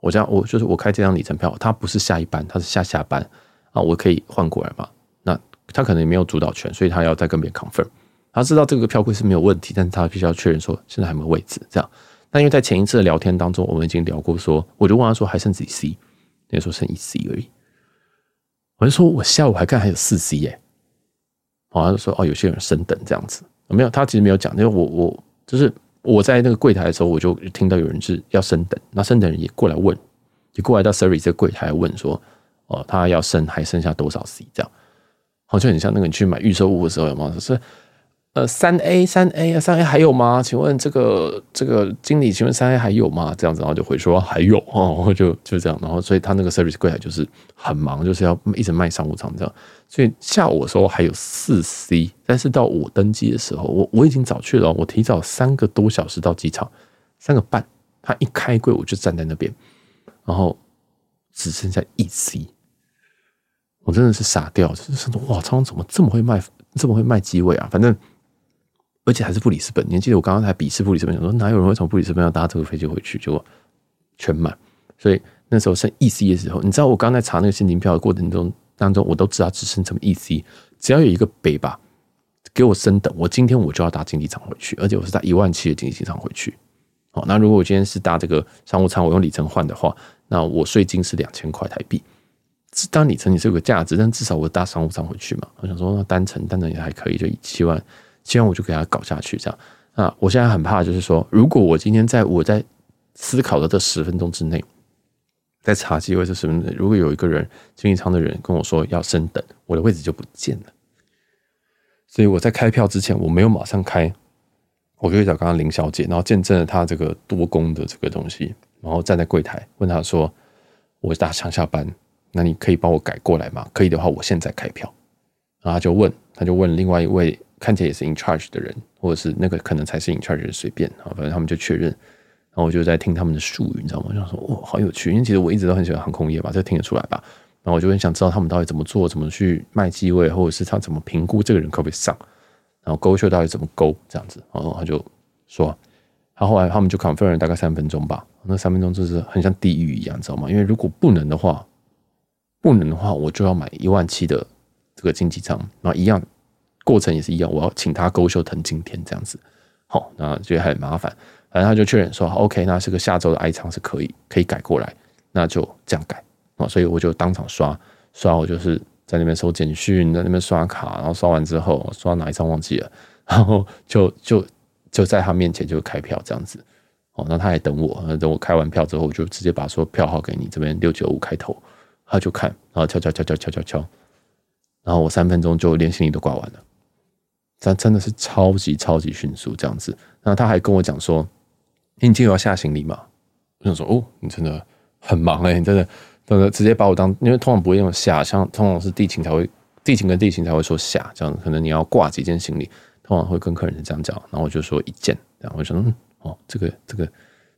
我这样我就是我开这张里程票，他不是下一班，他是下下班啊，我可以换过来吗？那他可能也没有主导权，所以他要再跟别人 confirm。他知道这个票柜是没有问题，但是他必须要确认说现在还没有位置。这样，那因为在前一次的聊天当中，我们已经聊过说，我就问他说还剩几 C，那时候剩一 C 而已。我就说，我下午还看还有四 C 耶，好像就说哦，有些人升等这样子，没有，他其实没有讲，因为我我就是我在那个柜台的时候，我就听到有人是要升等，那升等人也过来问，也过来到 Siri 这个柜台问说，哦，他要升还剩下多少 C 这样，好像很像那个你去买预售物的时候有没有？是。呃，三 A 三 A，三 A 还有吗？请问这个这个经理，请问三 A 还有吗？这样子，然后就回说还有哦，就就这样，然后所以他那个 service 柜台就是很忙，就是要一直卖商务舱这样。所以下午的时候还有四 C，但是到我登机的时候，我我已经早去了，我提早三个多小时到机场，三个半，他一开柜我就站在那边，然后只剩下一 C，我真的是傻掉，就是哇，长荣怎么这么会卖，这么会卖机位啊？反正。而且还是布里斯本，你还记得我刚刚还鄙视布里斯本，想说哪有人会从布里斯本要搭这个飞机回去，结果全满。所以那时候剩 E C 的时候，你知道我刚在查那个现金票的过程中当中，我都知道只剩什么 E C，只要有一个北吧给我升等，我今天我就要搭经济舱回去，而且我是搭一万七的经济舱回去。好，那如果我今天是搭这个商务舱，我用里程换的话，那我税金是两千块台币。当然里程也是有个价值，但至少我搭商务舱回去嘛。我想说那单程单程也还可以，就七万。七万我就给他搞下去，这样那！我现在很怕，就是说，如果我今天在我在思考的这十分钟之内，在查机位这十分钟，如果有一个人经济舱的人跟我说要升等，我的位置就不见了。所以我在开票之前，我没有马上开，我就去找刚刚林小姐，然后见证了她这个多工的这个东西，然后站在柜台问她说：“我打上下班，那你可以帮我改过来吗？可以的话，我现在开票。”然后他就问，他就问另外一位。看起来也是 in charge 的人，或者是那个可能才是 in charge 的，随便啊，反正他们就确认。然后我就在听他们的术语，你知道吗？我想说，哦，好有趣，因为其实我一直都很喜欢航空业吧，这听得出来吧？然后我就很想知道他们到底怎么做，怎么去卖机位，或者是他怎么评估这个人可不可以上，然后勾秀到底怎么勾这样子。然后他就说，他后来他们就 confirm 了大概三分钟吧，那三分钟就是很像地狱一样，你知道吗？因为如果不能的话，不能的话，我就要买一万七的这个经济舱，那一样。过程也是一样，我要请他勾秀腾今天这样子，好，那觉得很麻烦，反正他就确认说，OK，那是个下周的 I 舱是可以可以改过来，那就这样改啊，所以我就当场刷刷，我就是在那边收简讯，在那边刷卡，然后刷完之后刷哪一张忘记了，然后就就就在他面前就开票这样子。哦，那他还等我，等我开完票之后，我就直接把说票号给你这边六九五开头，他就看，然后敲敲敲敲敲敲敲，然后我三分钟就连行李都挂完了，但真的是超级超级迅速这样子。然后他还跟我讲说：“你今天有要下行李吗？”我想说：“哦，你真的很忙哎，你真的真的直接把我当，因为通常不会用下，像通常是地勤才会，地勤跟地勤才会说下，这样可能你要挂几件行李，通常会跟客人这样讲，然后我就说一件，然后我就说嗯。”哦，这个这个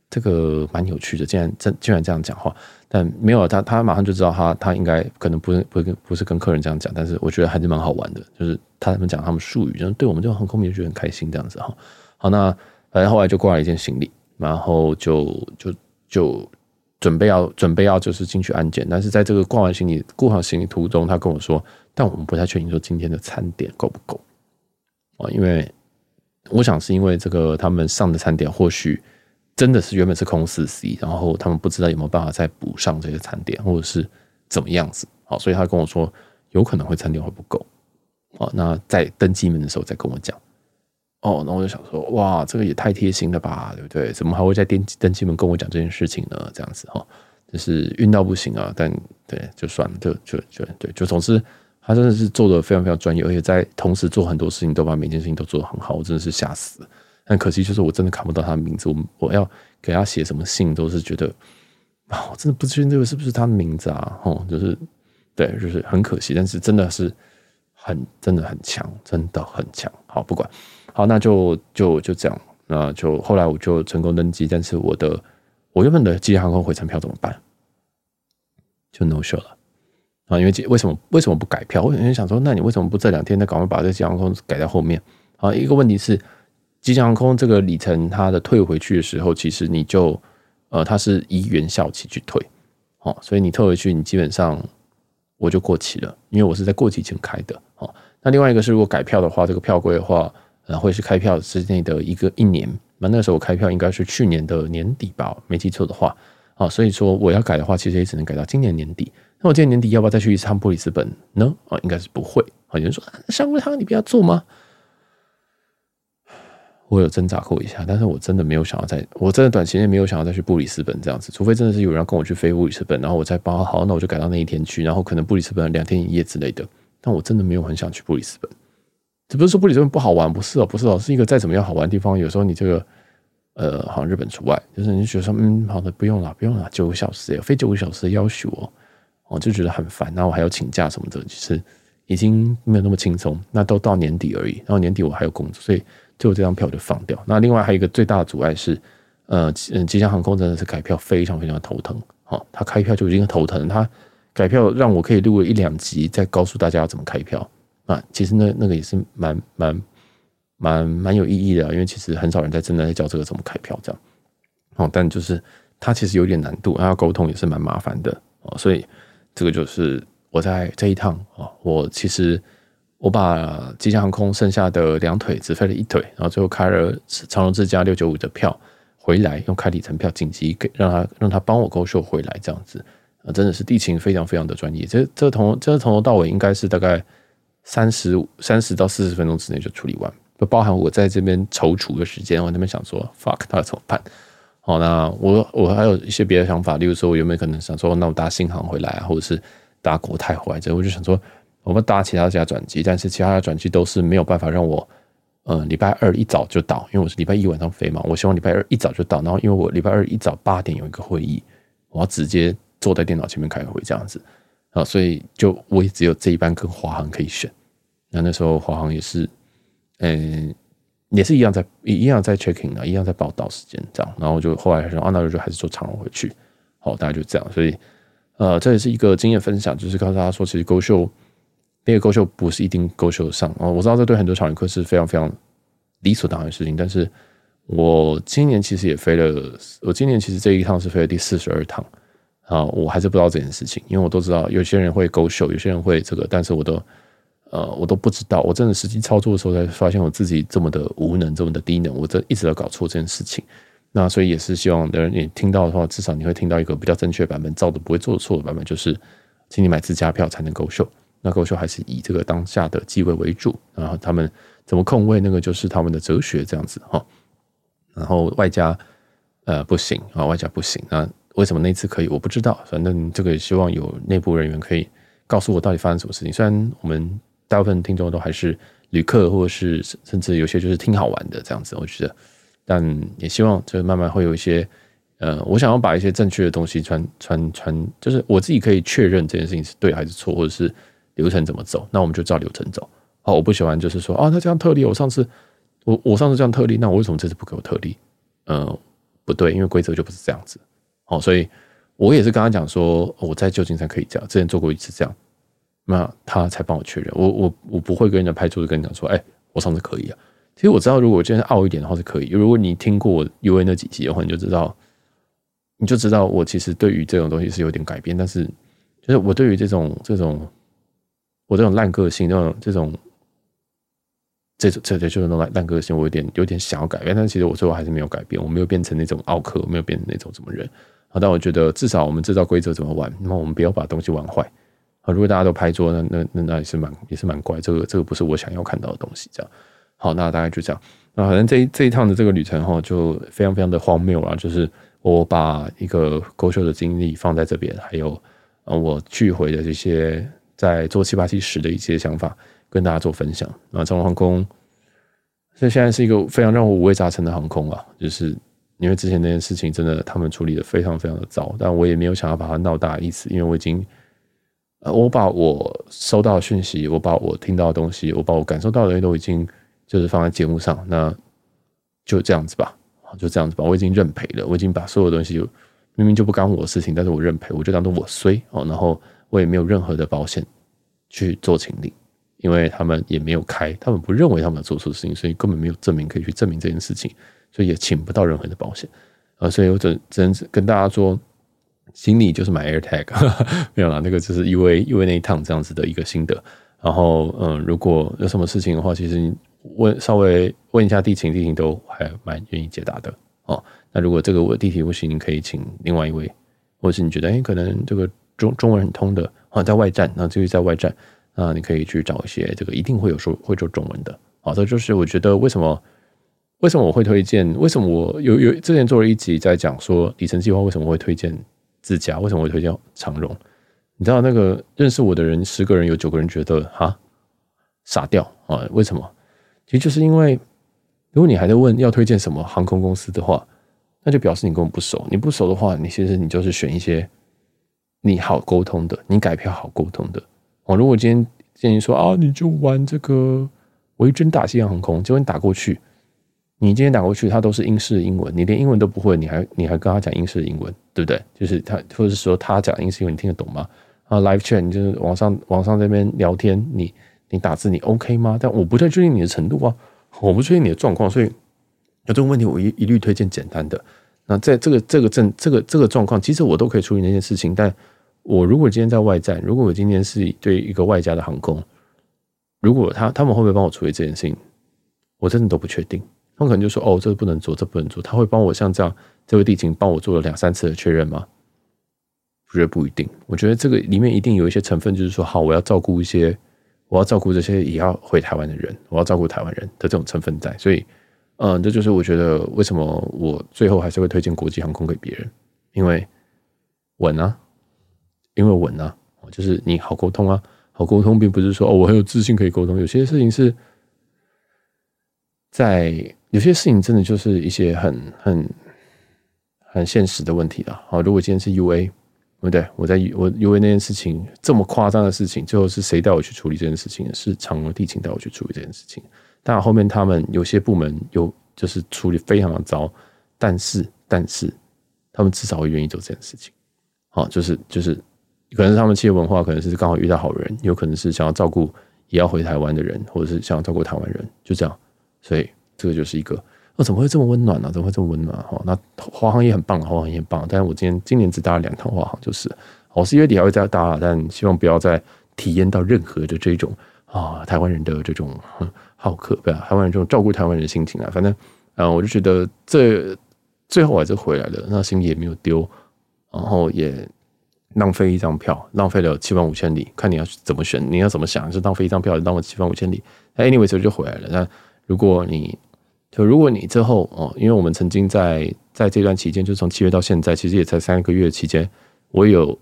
这个蛮有趣的，竟然这竟然这样讲话，但没有他，他马上就知道他他应该可能不是不跟不是跟客人这样讲，但是我觉得还是蛮好玩的，就是他们讲他们术语，就是对我们这种航空迷就觉得很开心这样子哈。好，那反正后来就挂了一件行李，然后就就就准备要准备要就是进去安检，但是在这个挂完行李过好行李途中，他跟我说，但我们不太确定说今天的餐点够不够啊，因为。我想是因为这个，他们上的餐点或许真的是原本是空四 C，然后他们不知道有没有办法再补上这些餐点，或者是怎么样子，好，所以他跟我说有可能会餐点会不够，哦，那在登机门的时候再跟我讲，哦，那我就想说，哇，这个也太贴心了吧，对不对？怎么还会在登登机门跟我讲这件事情呢？这样子哈，就是晕到不行啊，但对，就算了，就就就对，就总之。他真的是做的非常非常专业，而且在同时做很多事情，都把每件事情都做得很好，我真的是吓死了。但可惜就是我真的看不到他的名字，我我要给他写什么信，都是觉得啊，我真的不确定这个是不是他的名字啊，哦，就是对，就是很可惜。但是真的是很真的很强，真的很强。好，不管好，那就就就这样，那就后来我就成功登机，但是我的我原本的机航空回程票怎么办？就 no show 了。啊，因为为什么为什么不改票？我有人想说，那你为什么不这两天再赶快把这吉祥航空改在后面？啊，一个问题是，吉祥航空这个里程它的退回去的时候，其实你就呃，它是依原效期去退，哦，所以你退回去，你基本上我就过期了，因为我是在过期前开的，哦。那另外一个是，如果改票的话，这个票规的话，呃，会是开票之内的一个一年。那那时候我开票应该是去年的年底吧，没记错的话，啊，所以说我要改的话，其实也只能改到今年年底。那我今年年底要不要再去一趟布里斯本呢？啊，应该是不会。有人说商务舱你不要坐吗？我有挣扎过一下，但是我真的没有想要再，我真的短期内没有想要再去布里斯本这样子，除非真的是有人要跟我去飞布里斯本，然后我再包好，那我就改到那一天去，然后可能布里斯本两天一夜之类的。但我真的没有很想去布里斯本。这不是说布里斯本不好玩，不是哦，不是哦，是一个再怎么样好玩的地方，有时候你这个呃，好像日本除外，就是你觉得说嗯，好的，不用了，不用了，九个小时，飞九个小时要求哦。我就觉得很烦，然后我还要请假什么的，其实已经没有那么轻松。那都到年底而已，然后年底我还有工作，所以就这张票就放掉。那另外还有一个最大的阻碍是，呃，嗯，吉祥航空真的是改票非常非常头疼。好，他开票就已经头疼，他改票让我可以录了一两集，再告诉大家要怎么开票啊。其实那那个也是蛮蛮蛮蛮有意义的，因为其实很少人在真的在教这个怎么开票这样。哦，但就是他其实有点难度，他要沟通也是蛮麻烦的哦，所以。这个就是我在这一趟啊，我其实我把吉祥航空剩下的两腿只飞了一腿，然后最后开了长荣自家六九五的票回来，用开里程票紧急给让他让他帮我勾秀回来，这样子啊，真的是地勤非常非常的专业。这这从这从头到尾应该是大概三十五三十到四十分钟之内就处理完，不包含我在这边踌躇的时间。我那边想说，fuck，他怎么办？好，那我我还有一些别的想法，例如说，我有没有可能想说，那我搭新航回来啊，或者是搭国泰回来？这我就想说，我们搭其他家转机，但是其他的转机都是没有办法让我，呃，礼拜二一早就到，因为我是礼拜一晚上飞嘛。我希望礼拜二一早就到，然后因为我礼拜二一早八点有一个会议，我要直接坐在电脑前面开会这样子啊，所以就我也只有这一班跟华航可以选。那那时候华航也是，嗯。也是一样在一样在 checking 啊，一样在报到时间这样，然后就后来说啊，那就还是坐长荣回去，好，大概就这样。所以呃，这也是一个经验分享，就是告诉大家说，其实勾秀那个勾秀不是一定勾秀上啊。我知道这对很多常旅客是非常非常理所当然的事情，但是我今年其实也飞了，我今年其实这一趟是飞了第四十二趟啊，我还是不知道这件事情，因为我都知道有些人会勾秀，有些人会这个，但是我都。呃，我都不知道，我真的实际操作的时候才发现我自己这么的无能，这么的低能，我这一直都搞错这件事情。那所以也是希望的人你听到的话，至少你会听到一个比较正确版本，照的不会做错的版本，就是请你买自家票才能勾秀。那勾秀还是以这个当下的机位为主，然后他们怎么控位，那个就是他们的哲学这样子哈。然后外加呃不行啊，外加不行。那为什么那次可以？我不知道。反正这个也希望有内部人员可以告诉我到底发生什么事情。虽然我们大部分听众都还是旅客，或者是甚至有些就是听好玩的这样子，我觉得，但也希望就慢慢会有一些呃，我想要把一些正确的东西传传传，就是我自己可以确认这件事情是对还是错，或者是流程怎么走，那我们就照流程走。好，我不喜欢就是说啊，他这样特例，我上次我我上次这样特例，那我为什么这次不给我特例？呃，不对，因为规则就不是这样子。好，所以我也是跟他讲说，我在旧金山可以这样，之前做过一次这样。那他才帮我确认，我我我不会跟人家拍桌子跟你讲说，哎、我上次可以啊。其实我知道，如果我今天傲一点的话是可以。如果你听过我 UA 那几集的话，你就知道，你就知道我其实对于这种东西是有点改变。但是，就是我对于这种这种我这种烂个性，这种这种这种这这就是那种烂烂个性，我有点有点想要改变。但其实我最后还是没有改变，我没有变成那种奥客，我没有变成那种什么人。好，但我觉得至少我们知道规则怎么玩，那么我们不要把东西玩坏。啊，如果大家都拍桌，那那那那也是蛮也是蛮怪，这个这个不是我想要看到的东西。这样，好，那大概就这样。那反正这一这一趟的这个旅程哈，就非常非常的荒谬啊。就是我把一个 Go Show 的经历放在这边，还有呃我去回的这些在做七八七十的一些想法，跟大家做分享。那长荣航空，这现在是一个非常让我五味杂陈的航空啊，就是因为之前那件事情真的他们处理的非常非常的糟，但我也没有想要把它闹大的意思，因为我已经。我把我收到的讯息，我把我听到的东西，我把我感受到的东西都已经就是放在节目上，那就这样子吧，就这样子吧。我已经认赔了，我已经把所有东西明明就不干我的事情，但是我认赔，我就当做我衰哦。然后我也没有任何的保险去做清理，因为他们也没有开，他们不认为他们有做错事情，所以根本没有证明可以去证明这件事情，所以也请不到任何的保险啊。所以我只只能跟大家说。行李就是买 AirTag，没有啦，那个就是因为因为那一趟这样子的一个心得。然后，嗯，如果有什么事情的话，其实你问稍微问一下地勤，地勤都还蛮愿意解答的哦。那如果这个我地勤不行，你可以请另外一位，或是你觉得哎，可能这个中中文很通的啊，在外站，那至于在外站啊，你可以去找一些这个一定会有说会说中文的。好，这就是我觉得为什么为什么我会推荐，为什么我有有之前做了一集在讲说里程计划为什么会推荐。自驾为什么会推荐长荣？你知道那个认识我的人，十个人有九个人觉得哈傻掉啊？为什么？其实就是因为，如果你还在问要推荐什么航空公司的话，那就表示你跟我不熟。你不熟的话，你其实你就是选一些你好沟通的，你改票好沟通的。哦，如果今天建议说啊，你就玩这个维珍大西洋航空，结果你打过去。你今天打过去，他都是英式英文，你连英文都不会，你还你还跟他讲英式英文，对不对？就是他，或者是说他讲英式英文，你听得懂吗？啊，live chat，你就是网上网上这边聊天，你你打字你 OK 吗？但我不太确定你的程度啊，我不确定你的状况，所以有这种问题，我一一律推荐简单的。那在这个这个症这个这个状况，其实我都可以处理那件事情。但我如果今天在外站，如果我今天是对一个外加的航空，如果他他们会不会帮我处理这件事情，我真的都不确定。他们可能就说：“哦，这不能做，这不能做。”他会帮我像这样，这位地勤帮我做了两三次的确认吗？我觉得不一定。我觉得这个里面一定有一些成分，就是说，好，我要照顾一些，我要照顾这些也要回台湾的人，我要照顾台湾人的这种成分在。所以，嗯，这就是我觉得为什么我最后还是会推荐国际航空给别人，因为稳啊，因为稳啊，就是你好沟通啊，好沟通，并不是说哦，我很有自信可以沟通，有些事情是。在有些事情真的就是一些很很很现实的问题了。好，如果今天是 UA，对不对？我在我 UA 那件事情这么夸张的事情，最后是谁带我去处理这件事情？是长荣地勤带我去处理这件事情。但后面他们有些部门有就是处理非常的糟，但是但是他们至少会愿意做这件事情。好，就是就是可能是他们企业文化，可能是刚好遇到好人，有可能是想要照顾也要回台湾的人，或者是想要照顾台湾人，就这样。所以这个就是一个，那、哦、怎么会这么温暖呢、怎么会这么温暖？哈，那华航也很棒，华航也很棒。但是我今天今年只搭了两趟华航，就是我十一月底还会再搭，但希望不要再体验到任何的这种啊台湾人的这种好客，不要台湾人这种照顾台湾人的心情啊。反正嗯，我就觉得这最后还是回来了，那行李也没有丢，然后也浪费一张票，浪费了七万五千里。看你要怎么选，你要怎么想，是浪费一张票，浪费七万五千里？anyway，就回来了。那如果你就如果你之后哦，因为我们曾经在在这段期间，就从七月到现在，其实也才三个月期间，我有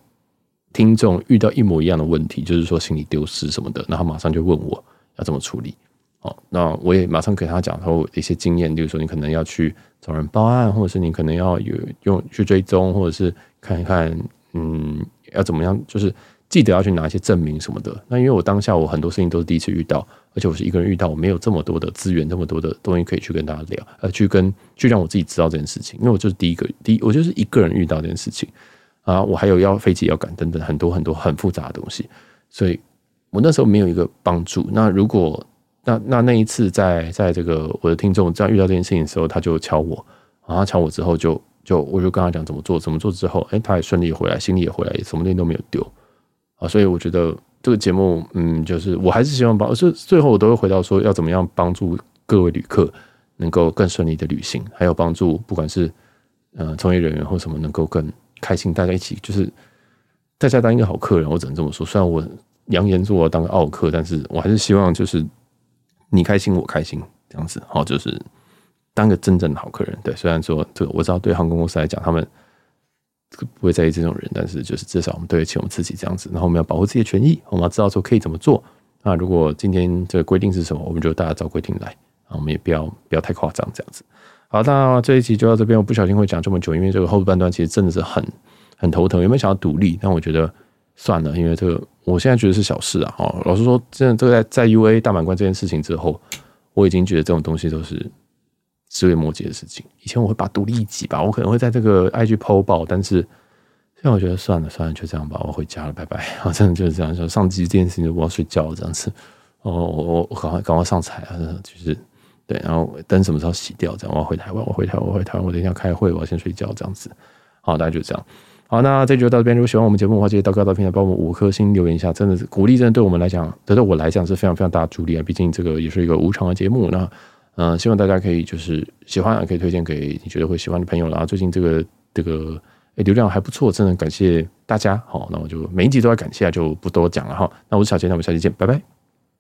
听众遇到一模一样的问题，就是说行李丢失什么的，然后马上就问我要怎么处理。哦，那我也马上给他讲说一些经验，比如说你可能要去找人报案，或者是你可能要有用去追踪，或者是看一看，嗯，要怎么样，就是记得要去拿一些证明什么的。那因为我当下我很多事情都是第一次遇到，而且我是一个人遇到，我没有这么多的资源，这么多的东西可以去跟大家聊，呃，去跟去让我自己知道这件事情。因为我就是第一个，第一我就是一个人遇到这件事情啊，我还有要飞机要赶等等很多很多很复杂的东西，所以我那时候没有一个帮助。那如果那那那一次在在这个我的听众这样遇到这件事情的时候，他就敲我，然后敲我之后就就我就跟他讲怎么做，怎么做之后，哎、他也顺利回来，行李也回来，什么东西都没有丢啊，所以我觉得这个节目，嗯，就是我还是希望帮，是最后我都会回到说要怎么样帮助各位旅客能够更顺利的旅行，还有帮助不管是嗯从业人员或什么能够更开心，大家一起就是大家当一个好客人，我只能这么说。虽然我扬言说我要当个奥客，但是我还是希望就是。你开心，我开心，这样子好，就是当个真正的好客人。对，虽然说这个我知道，对航空公司来讲，他们不会在意这种人，但是就是至少我们对得起我们自己这样子。然后我们要保护自己的权益，我们要知道说可以怎么做。那如果今天这个规定是什么，我们就大家照规定来啊，我们也不要不要太夸张这样子。好，那这一集就到这边。我不小心会讲这么久，因为这个后半段其实真的是很很头疼。有没有想要独立？但我觉得。算了，因为这个我现在觉得是小事啊。哦，老实说，真的，这个在在 UA 大满贯这件事情之后，我已经觉得这种东西都是枝微末节的事情。以前我会把独立一集吧，我可能会在这个 IG PO 爆，但是现在我觉得算了算了，就这样吧，我回家了，拜拜。啊，真的就是这样，说上机这件事情就，我要睡觉了这样子。哦，我我赶快赶快上彩啊，就是对，然后灯什么时候洗掉？这样我要回台湾，我回台湾，我回台湾，我等一下开会，我要先睡觉这样子。好，大家就这样。好，那这集就到这边。如果喜欢我们节目的话，记得到各大平台帮我们五颗星留言一下，真的是鼓励，真的对我们来讲，对我来讲是非常非常大的助力啊！毕竟这个也是一个无偿的节目。那、嗯，希望大家可以就是喜欢，可以推荐给你觉得会喜欢的朋友。啦最近这个这个诶流量还不错，真的感谢大家。好，那我就每一集都要感谢，就不多讲了哈。那我是小杰，那我们下期见，拜拜。